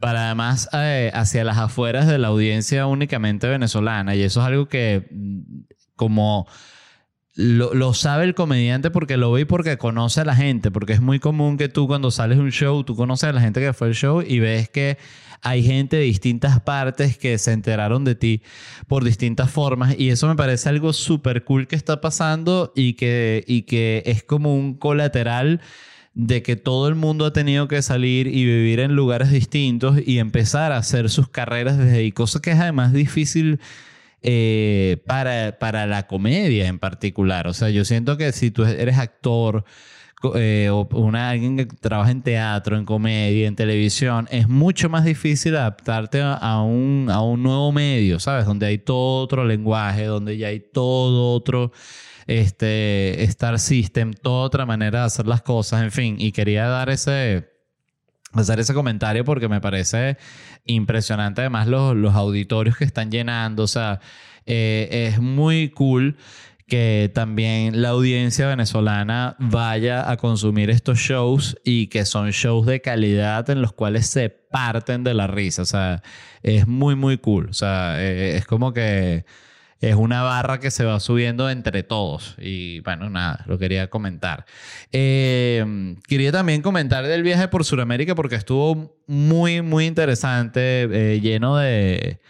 para además eh, hacia las afueras de la audiencia únicamente venezolana. Y eso es algo que mm, como lo, lo sabe el comediante porque lo ve y porque conoce a la gente, porque es muy común que tú cuando sales de un show, tú conoces a la gente que fue al show y ves que hay gente de distintas partes que se enteraron de ti por distintas formas y eso me parece algo súper cool que está pasando y que, y que es como un colateral de que todo el mundo ha tenido que salir y vivir en lugares distintos y empezar a hacer sus carreras desde ahí, cosa que es además difícil eh, para, para la comedia en particular. O sea, yo siento que si tú eres actor eh, o una, alguien que trabaja en teatro, en comedia, en televisión, es mucho más difícil adaptarte a un, a un nuevo medio, ¿sabes? Donde hay todo otro lenguaje, donde ya hay todo otro este, Star System, toda otra manera de hacer las cosas, en fin. Y quería dar ese, hacer ese comentario porque me parece impresionante además los, los auditorios que están llenando. O sea, eh, es muy cool que también la audiencia venezolana vaya a consumir estos shows y que son shows de calidad en los cuales se parten de la risa. O sea, es muy, muy cool. O sea, eh, es como que es una barra que se va subiendo entre todos. Y bueno, nada, lo quería comentar. Eh, quería también comentar del viaje por Sudamérica porque estuvo muy, muy interesante, eh, lleno de...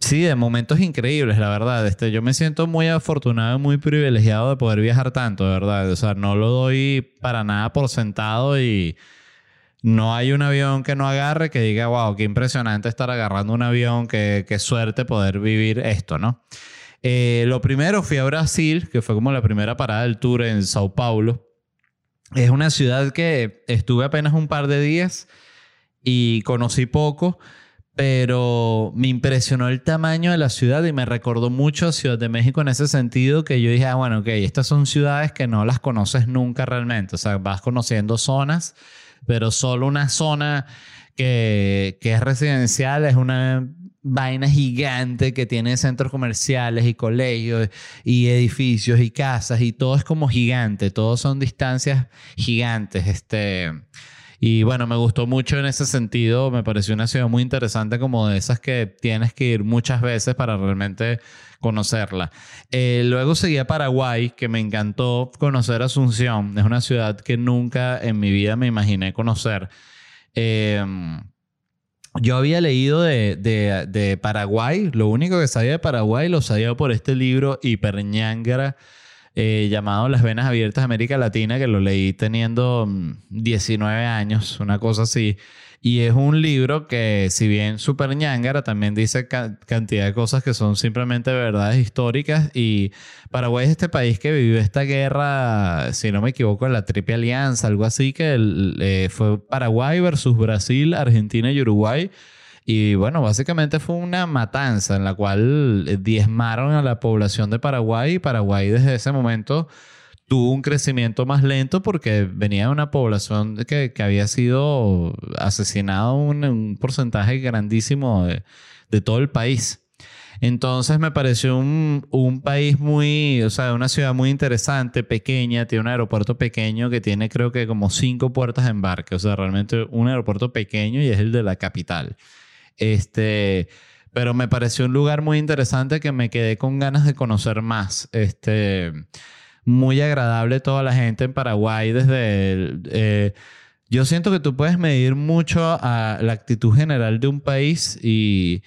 Sí, de momentos increíbles, la verdad. Este, yo me siento muy afortunado y muy privilegiado de poder viajar tanto, de verdad. O sea, no lo doy para nada por sentado y no hay un avión que no agarre que diga, wow, qué impresionante estar agarrando un avión, qué, suerte poder vivir esto, ¿no? Eh, lo primero fui a Brasil, que fue como la primera parada del tour en Sao Paulo. Es una ciudad que estuve apenas un par de días y conocí poco, pero me impresionó el tamaño de la ciudad y me recordó mucho a Ciudad de México en ese sentido que yo dije, ah, bueno, ok, estas son ciudades que no las conoces nunca realmente, o sea, vas conociendo zonas, pero solo una zona que, que es residencial es una vaina gigante que tiene centros comerciales y colegios y edificios y casas y todo es como gigante, todos son distancias gigantes, este... Y bueno, me gustó mucho en ese sentido, me pareció una ciudad muy interesante como de esas que tienes que ir muchas veces para realmente conocerla. Eh, luego seguí a Paraguay, que me encantó conocer Asunción, es una ciudad que nunca en mi vida me imaginé conocer. Eh, yo había leído de, de, Paraguay, lo único que sabía de Paraguay lo sabía por este libro Hiperñangra eh, llamado Las Venas Abiertas de América Latina, que lo leí teniendo 19 mm, años, una cosa así. Y es un libro que, si bien super ñangara, también dice cantidad de cosas que son simplemente verdades históricas. Y Paraguay es este país que vivió esta guerra, si no me equivoco, en la Triple Alianza, algo así, que eh, fue Paraguay versus Brasil, Argentina y Uruguay. Y bueno, básicamente fue una matanza en la cual eh, diezmaron a la población de Paraguay y Paraguay desde ese momento tuvo un crecimiento más lento porque venía de una población que, que había sido asesinada un, un porcentaje grandísimo de, todo el país. Entonces me pareció un, un, país muy, o sea, una ciudad muy interesante, pequeña, tiene un aeropuerto pequeño que tiene creo que como cinco puertas de embarque, o sea, realmente un aeropuerto pequeño y es el de la capital. Este, pero me pareció un lugar muy interesante que me quedé con ganas de conocer más. Este, muy agradable toda la gente en Paraguay desde... Eh, yo siento que tú puedes medir mucho a la actitud general de un país y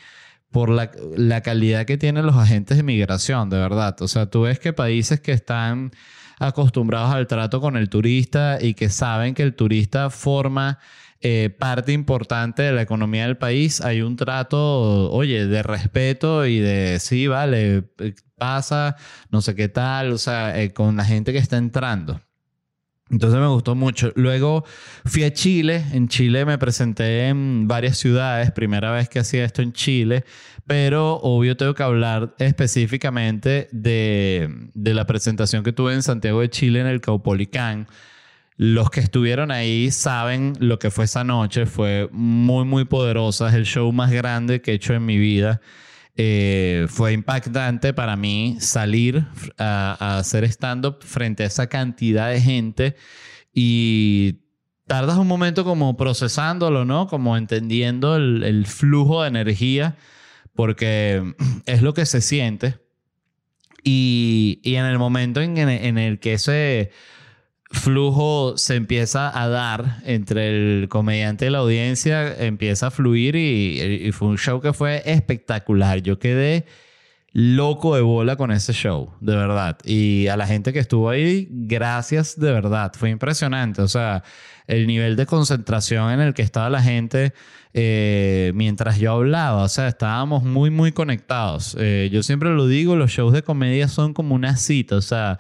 por la, la, calidad que tienen los agentes de migración, de verdad. O sea, tú ves que países que están acostumbrados al trato con el turista y que saben que el turista forma eh, parte importante de la economía del país, hay un trato, oye, de respeto y de, sí, vale, eh, pasa, no sé qué tal, o sea, eh, con la gente que está entrando. Entonces me gustó mucho. Luego fui a Chile. En Chile me presenté en varias ciudades. Primera vez que hacía esto en Chile. Pero obvio tengo que hablar específicamente de, de la presentación que tuve en Santiago de Chile en el Caupolicán los que estuvieron ahí saben lo que fue esa noche. Fue muy, muy poderosa. Es el show más grande que he hecho en mi vida. Eh, fue impactante para mí salir a, hacer stand-up frente a esa cantidad de gente y tardas un momento como procesándolo, ¿no? Como entendiendo el, flujo de energía, porque es lo que se siente. Y, en el momento en, en el que ese flujo se empieza a dar entre el comediante y la audiencia, empieza a fluir y, fue un show que fue espectacular. Yo quedé loco de bola con ese show, de verdad. Y a la gente que estuvo ahí, gracias de verdad. Fue impresionante. O sea, el nivel de concentración en el que estaba la gente eh, mientras yo hablaba. O sea, estábamos muy, muy conectados. Eh, yo siempre lo digo, los shows de comedia son como una cita. O sea,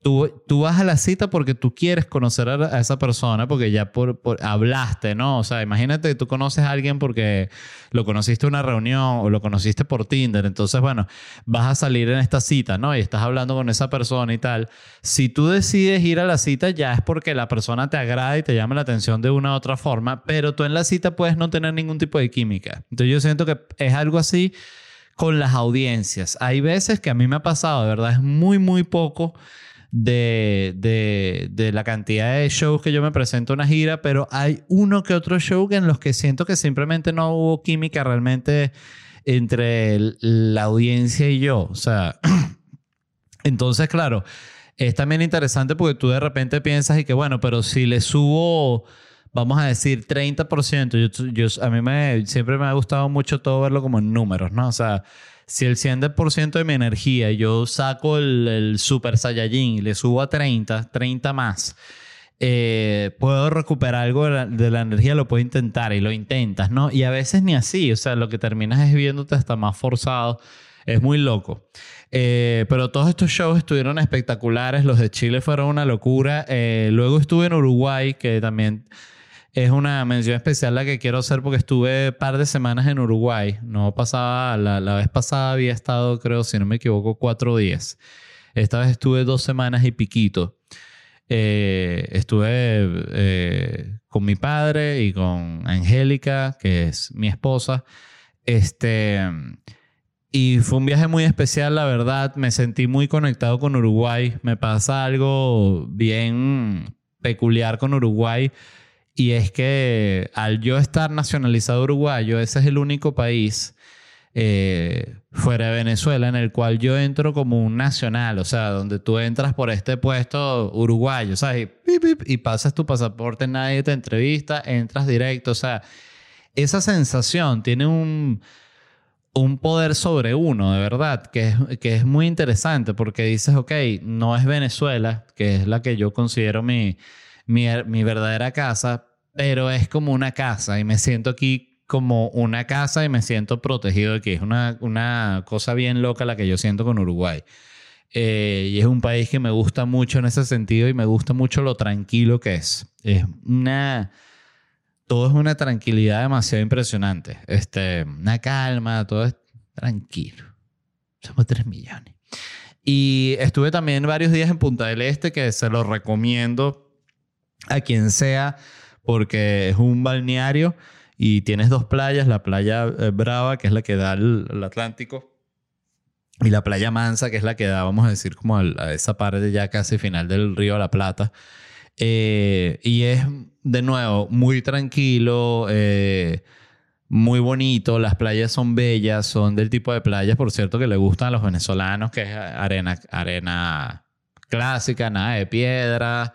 Tú, tú, vas a la cita porque tú quieres conocer a, esa persona, porque ya por, hablaste, ¿no? O sea, imagínate que tú conoces a alguien porque lo conociste en una reunión o lo conociste por Tinder. Entonces, bueno, vas a salir en esta cita, ¿no? Y estás hablando con esa persona y tal. Si tú decides ir a la cita, ya es porque la persona te agrada y te llama la atención de una u otra forma, pero tú en la cita puedes no tener ningún tipo de química. Entonces, yo siento que es algo así con las audiencias. Hay veces que a mí me ha pasado, de verdad, es muy, muy poco de, de, de, la cantidad de shows que yo me presento en una gira, pero hay uno que otro show en los que siento que simplemente no hubo química realmente entre la audiencia y yo. O sea, entonces, claro, es también interesante porque tú de repente piensas y que, bueno, pero si le subo vamos a decir 30%, yo, yo, a mí me, siempre me ha gustado mucho todo verlo como en números, ¿no? O sea, si el 100% de mi energía yo saco el, Super Saiyajin y le subo a 30, 30 más, eh, puedo recuperar algo de la, energía, lo puedo intentar y lo intentas, ¿no? Y a veces ni así, o sea, lo que terminas es viéndote hasta más forzado. Es muy loco. Eh, pero todos estos shows estuvieron espectaculares. Los de Chile fueron una locura. Eh, luego estuve en Uruguay, que también es una mención especial la que quiero hacer porque estuve un par de semanas en Uruguay. No pasaba, la, la vez pasada había estado, creo, si no me equivoco, cuatro días. Esta vez estuve dos semanas y piquito. Eh, estuve eh, con mi padre y con Angélica, que es mi esposa. Este, y fue un viaje muy especial, la verdad. Me sentí muy conectado con Uruguay. Me pasa algo bien peculiar con Uruguay. Y es que al yo estar nacionalizado uruguayo, ese es el único país eh, fuera de Venezuela en el cual yo entro como un nacional, o sea, donde tú entras por este puesto uruguayo, ¿sabes? Y, y pasas tu pasaporte, nadie te entrevista, entras directo, o sea, esa sensación tiene un, un poder sobre uno, de verdad, que es, que es muy interesante porque dices, ok, no es Venezuela, que es la que yo considero mi, mi, mi verdadera casa, pero es como una casa y me siento aquí como una casa y me siento protegido aquí. Es una, una cosa bien loca la que yo siento con Uruguay. Eh, y es un país que me gusta mucho en ese sentido y me gusta mucho lo tranquilo que es. Es una... Todo es una tranquilidad demasiado impresionante. Este, una calma, todo es tranquilo. Somos tres millones. Y estuve también varios días en Punta del Este que se lo recomiendo a quien sea porque es un balneario y tienes dos playas, la playa eh, Brava, que es la que da al, Atlántico, y la playa Mansa, que es la que da, vamos a decir, como a esa parte ya casi final del río La Plata. Eh, y es, de nuevo, muy tranquilo, eh, muy bonito, las playas son bellas, son del tipo de playas, por cierto, que le gustan a los venezolanos, que es arena, arena clásica, nada de piedra,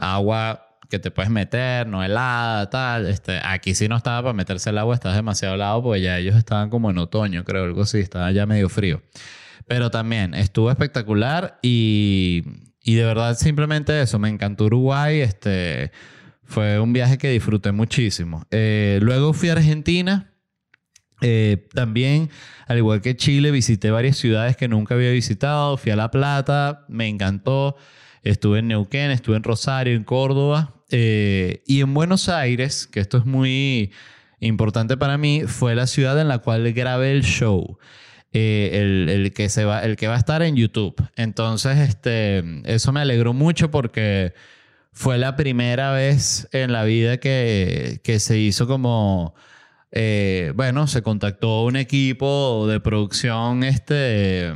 agua que te puedes meter, no helada, tal. Este, aquí sí no estaba para meterse el agua, estás demasiado helado porque ya ellos estaban como en otoño, creo, algo así, estaba ya medio frío. Pero también estuvo espectacular y, y de verdad simplemente eso, me encantó Uruguay, este, fue un viaje que disfruté muchísimo. Eh, luego fui a Argentina. Eh, también, al igual que Chile, visité varias ciudades que nunca había visitado. Fui a La Plata, me encantó. Estuve en Neuquén, estuve en Rosario, en Córdoba. Eh, y en Buenos Aires, que esto es muy importante para mí, fue la ciudad en la cual grabé el show. Eh, el, que se va, el que va a estar en YouTube. Entonces, este, eso me alegró mucho porque fue la primera vez en la vida que, que se hizo como, eh, bueno, se contactó un equipo de producción, este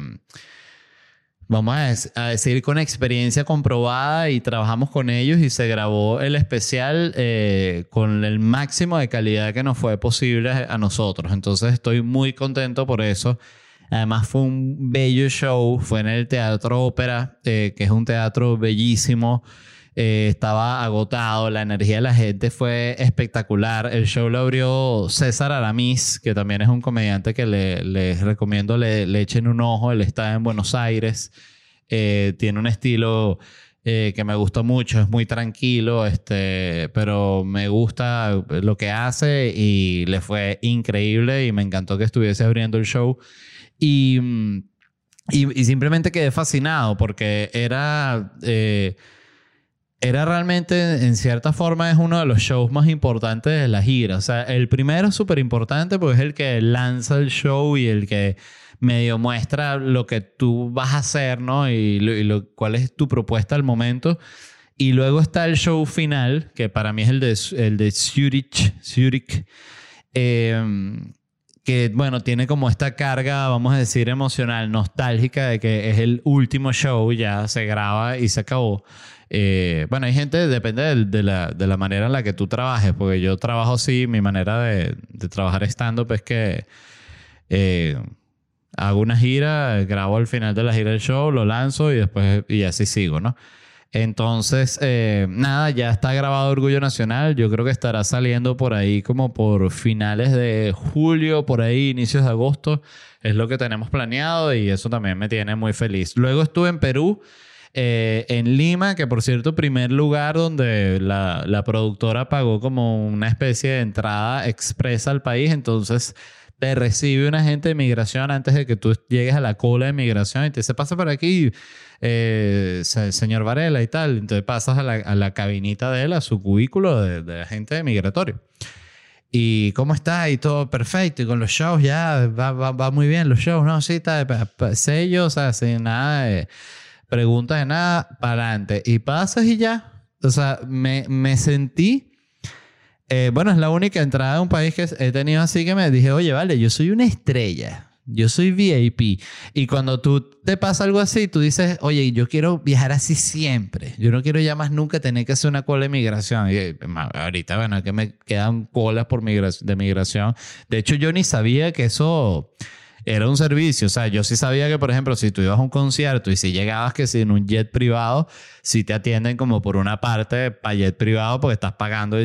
vamos a, decir, con experiencia comprobada y trabajamos con ellos y se grabó el especial eh, con el máximo de calidad que nos fue posible a nosotros. Entonces estoy muy contento por eso. Además fue un bello show, fue en el Teatro Ópera, eh, que es un teatro bellísimo. Eh, estaba agotado, la energía de la gente fue espectacular. El show lo abrió César Aramis, que también es un comediante que le, les recomiendo le, le, echen un ojo. Él está en Buenos Aires, eh, tiene un estilo eh, que me gustó mucho, es muy tranquilo, este, pero me gusta lo que hace y le fue increíble y me encantó que estuviese abriendo el show. Y, y, y simplemente quedé fascinado porque era era realmente, en cierta forma, es uno de los shows más importantes de la gira. O sea, el primero es súper importante porque es el que lanza el show y el que medio muestra lo que tú vas a hacer, ¿no? Y, lo, cuál es tu propuesta al momento. Y luego está el show final, que para mí es el de, el de Zurich, Zurich em, que, bueno, tiene como esta carga, vamos a decir, emocional, nostálgica de que es el último show, ya se graba y se acabó. Eh, bueno, hay gente, depende de, la, de, la, manera en la que tú trabajes, porque yo trabajo así, mi manera de, de trabajar stand-up es que eh, hago una gira, grabo al final de la gira del show, lo lanzo y después, y así sigo, ¿no? Entonces, eh, nada, ya está grabado Orgullo Nacional. Yo creo que estará saliendo por ahí como por finales de julio, por ahí, inicios de agosto. Es lo que tenemos planeado y eso también me tiene muy feliz. Luego estuve en Perú eh, en Lima, que por cierto, primer lugar donde la, la, productora pagó como una especie de entrada expresa al país, entonces te recibe un agente de migración antes de que tú llegues a la cola de migración y te dice, pasa por aquí, eh, se- señor Varela y tal. Entonces pasas a la, a la cabinita de él, a su cubículo de, de agente migratorio. Y cómo está y todo perfecto. Y con los shows ya va, va, va muy bien los shows, ¿no? Sí, está pa- sello, o sea, sin nada de preguntas de nada, para adelante. Y pasas y ya. O sea, me, me sentí... eh, bueno, es la única entrada de un país que he tenido así que me dije, oye, vale, yo soy una estrella. Yo soy VIP. Y cuando tú te pasa algo así, tú dices, oye, yo quiero viajar así siempre. Yo no quiero ya más nunca tener que hacer una cola de migración. Y ahorita, bueno, que me quedan colas por migra- de migración. De hecho, yo ni sabía que eso era un servicio. O sea, yo sí sabía que, por ejemplo, si tú ibas a un concierto y si llegabas que si en un jet privado, si te atienden como por una parte para jet privado porque estás pagando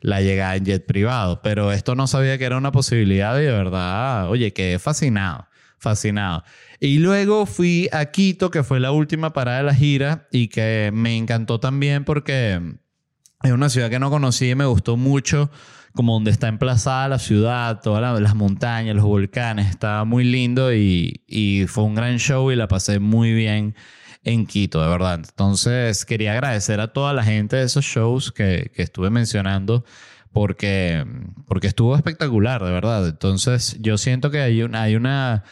la llegada en jet privado. Pero esto no sabía que era una posibilidad y de verdad, oye, quedé fascinado, fascinado. Y luego fui a Quito, que fue la última parada de la gira y que me encantó también porque es una ciudad que no conocí y me gustó mucho, como donde está emplazada la ciudad, todas la- las montañas, los volcanes, estaba muy lindo y, y fue un gran show y la pasé muy bien en Quito, de verdad. Entonces quería agradecer a toda la gente de esos shows que, que estuve mencionando porque, porque estuvo espectacular, de verdad. Entonces yo siento que hay una... Hay una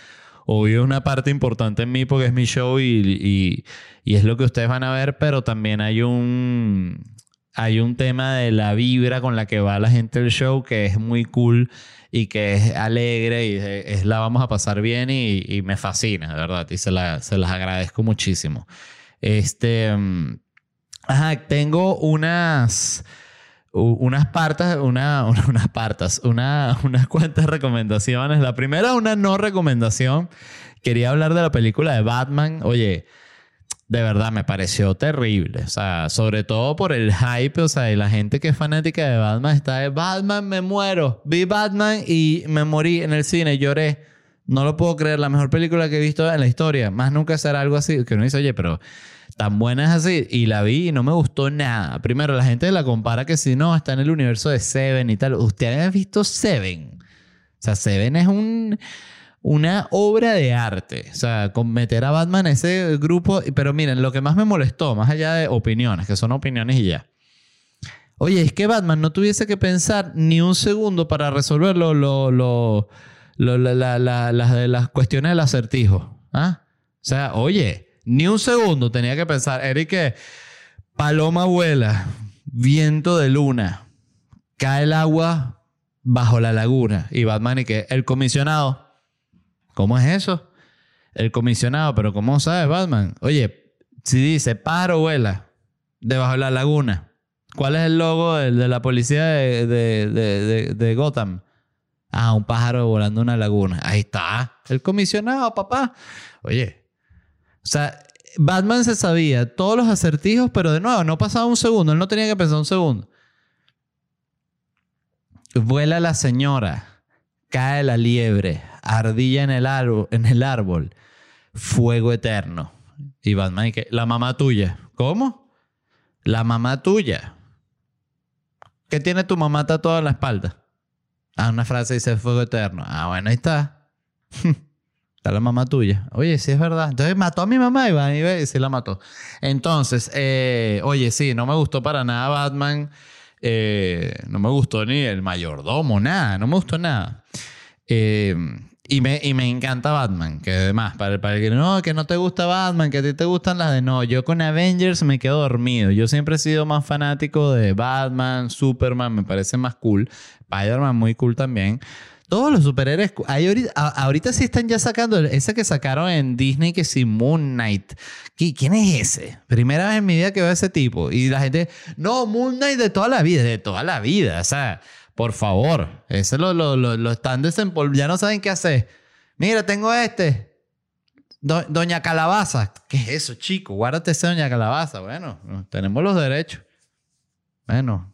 obvio una parte importante en mí porque es mi show y, y, y es lo que ustedes van a ver, pero también hay un, hay un tema de la vibra con la que va la gente del show que es muy cool y que es alegre y es, la vamos a pasar bien y, me fascina, de verdad, y se, la- las agradezco muchísimo. Este, mm, tengo unas unas partas, una- unas partas, una, unas cuantas recomendaciones. La primera, una no recomendación. Quería hablar de la película de Batman. Oye, de verdad me pareció terrible. O sea, sobre todo por el hype. O sea, y la gente que es fanática de Batman está de Batman, me muero. Vi Batman y me morí en el cine, lloré. No lo puedo creer, la mejor película que he visto en la historia. Más nunca será algo así. Que uno dice, oye, pero tan buena es así. Y la vi y no me gustó nada. Primero, la gente la compara que si no, está en el universo de Seven y tal. ¿Ustedes han visto Seven? O sea, Seven es un, una obra de arte. O sea, con meter a Batman en ese grupo. Pero miren, lo que más me molestó, más allá de opiniones, que son opiniones y ya. Oye, es que Batman no tuviese que pensar ni un segundo para resolver lo, lo, lo- la- la- la- las cuestiones del acertijo. ¿Ah? O sea, oye, ni un segundo tenía que pensar. Eric, paloma vuela, viento de luna, cae el agua bajo la laguna. Y Batman y que el comisionado. ¿Cómo es eso? El comisionado, pero ¿cómo sabes Batman? Oye, si dice pájaro vuela debajo de la laguna. ¿Cuál es el logo de, de la policía de, de- de- Gotham? Ah, un pájaro volando una laguna. Ahí está. El comisionado, papá. Oye. O sea, Batman se sabía todos los acertijos, pero de nuevo, no pasaba un segundo. Él no tenía que pensar un segundo. Vuela la señora. Cae la liebre. Ardilla en el árbol. En el árbol fuego eterno. Y Batman, ¿y qué? La mamá tuya. ¿Cómo? La mamá tuya. ¿Qué tiene tu mamá tatuada en la espalda? Ah, una frase dice fuego eterno. Ah, bueno, ahí está. está la mamá tuya. Oye, sí es verdad. Entonces mató a mi mamá va y ve y sí la mató. Entonces, eh, oye, sí, no me gustó para nada Batman. Eh, no me gustó ni el mayordomo, nada. No me gustó nada. Eh, y, me, y me encanta Batman, que además, para, para el que no, que no te gusta Batman, que a ti te gustan las de no, yo con Avengers me quedo dormido. Yo siempre he sido más fanático de Batman, Superman, me parece más cool. Spider-Man muy cool también. Todos los superhéroes, hay ahorita, sí están ya sacando ese que sacaron en Disney que sí, Moon Knight. ¿Qui- ¿Quién es ese? Primera vez en mi vida que veo a ese tipo. Y la gente, no, Moon Knight de toda la vida, de toda la vida. O sea, por favor, ese lo, lo, lo, están desempolvando, ya no saben qué hacer. Mira, tengo este. Do- Doña Calabaza. ¿Qué es eso, chico? Guárdate ese Doña Calabaza. Bueno, tenemos los derechos. Bueno,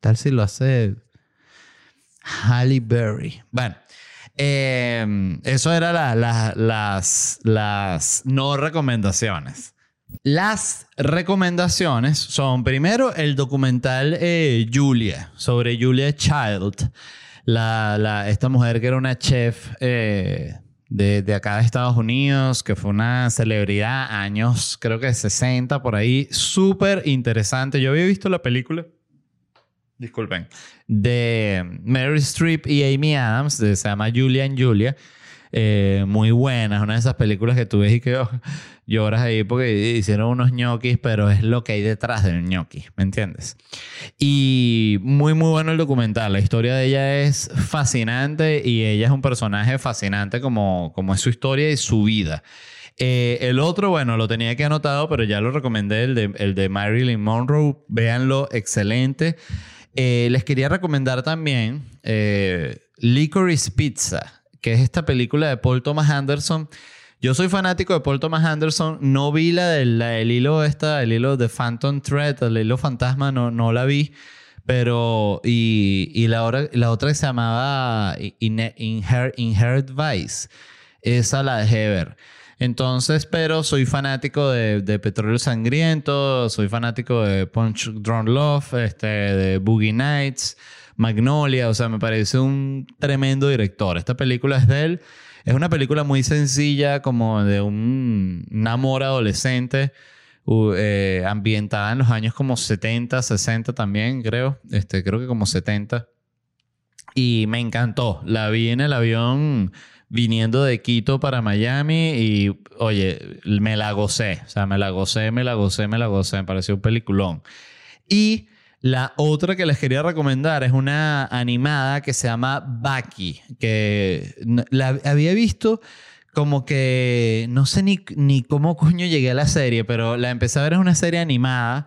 tal si lo hace Halle Berry. Bueno, eh, eso era la- la- las, las no recomendaciones. Las recomendaciones son primero el documental eh, Julia, sobre Julia Child, La, la, esta mujer que era una chef eh, de, de acá de Estados Unidos, que fue una celebridad, años, creo que 60 por ahí, súper interesante. Yo había visto la película, disculpen, de Mary Streep y Amy Adams, se llama Julia and Julia. Eh, muy buena, es una de esas películas que tú ves y que oh, lloras ahí porque hicieron unos ñoquis, pero es lo que hay detrás del ñoqui, ¿me entiendes? Y muy, muy bueno el documental. La historia de ella es fascinante y ella es un personaje fascinante como, como es su historia y su vida. Eh, el otro, bueno, lo tenía que anotado, pero ya lo recomendé, el de, el de Marilyn Monroe. Véanlo, excelente. Eh, les quería recomendar también eh, Licorice Pizza, que es esta película de Paul Thomas Anderson. Yo soy fanático de Paul Thomas Anderson. No vi la del, hilo esta, el hilo de Phantom Thread, el hilo fantasma, no, no la vi. Pero, y, y la, la otra que se llamaba Inherit, Inherit Vice, esa la dejé ver. Entonces, pero soy fanático de, de, Petróleo Sangriento, soy fanático de Punch Drone Love, este, de Boogie Nights, Magnolia, o sea, me parece un tremendo director. Esta película es de él. Es una película muy sencilla, como de un, amor adolescente, eh, ambientada en los años como 70, 60 también, creo. Este, creo que como 70. Y me encantó. La vi en el avión viniendo de Quito para Miami y, oye, me la gocé. O sea, me la gocé, me la gocé, me la gocé. Me pareció un peliculón. Y la otra que les quería recomendar es una animada que se llama Baki, que la había visto como que no sé ni, ni cómo coño llegué a la serie, pero la empecé a ver es una serie animada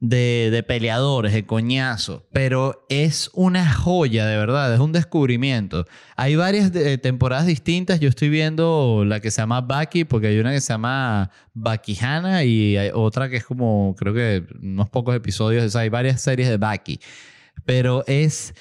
de, peleadores, de coñazo, pero es una joya, de verdad, es un descubrimiento. Hay varias temporadas distintas, yo estoy viendo la que se llama Baki, porque hay una que se llama Bakihana y hay otra que es como, creo que unos pocos episodios, hay varias series de Baki, pero es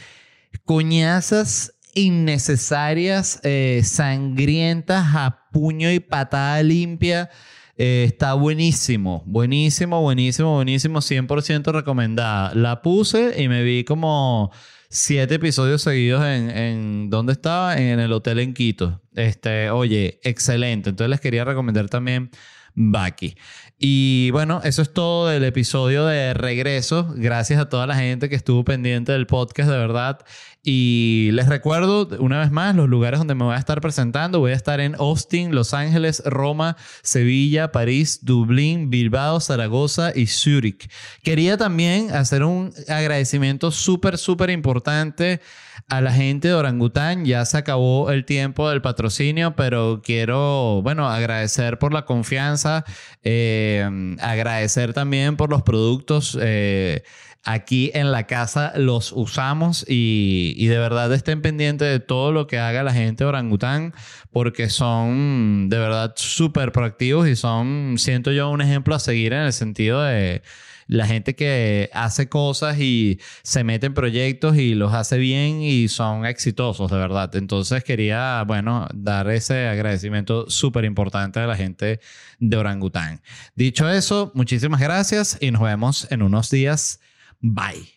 coñazas innecesarias, eh, sangrientas a puño y patada limpia eh, está buenísimo, buenísimo, buenísimo, buenísimo, 100% recomendada. La puse y me vi como siete episodios seguidos en, en ¿dónde estaba? En el hotel en Quito. Este, oye, excelente. Entonces les quería recomendar también Baki. Y bueno, eso es todo del episodio de regreso. Gracias a toda la gente que estuvo pendiente del podcast, de verdad. Y les recuerdo una vez más los lugares donde me voy a estar presentando. Voy a estar en Austin, Los Ángeles, Roma, Sevilla, París, Dublín, Bilbao, Zaragoza y Zurich. Quería también hacer un agradecimiento súper, súper importante a la gente de Orangután. Ya se acabó el tiempo del patrocinio, pero quiero, bueno, agradecer por la confianza, eh, agradecer también por los productos. Eh, aquí en la casa los usamos y, de verdad estén pendientes de todo lo que haga la gente de Orangután porque son de verdad súper proactivos y son, siento yo, un ejemplo a seguir en el sentido de la gente que hace cosas y se mete en proyectos y los hace bien y son exitosos, de verdad. Entonces quería, bueno, dar ese agradecimiento súper importante a la gente de Orangután. Dicho eso, muchísimas gracias y nos vemos en unos días. Bye.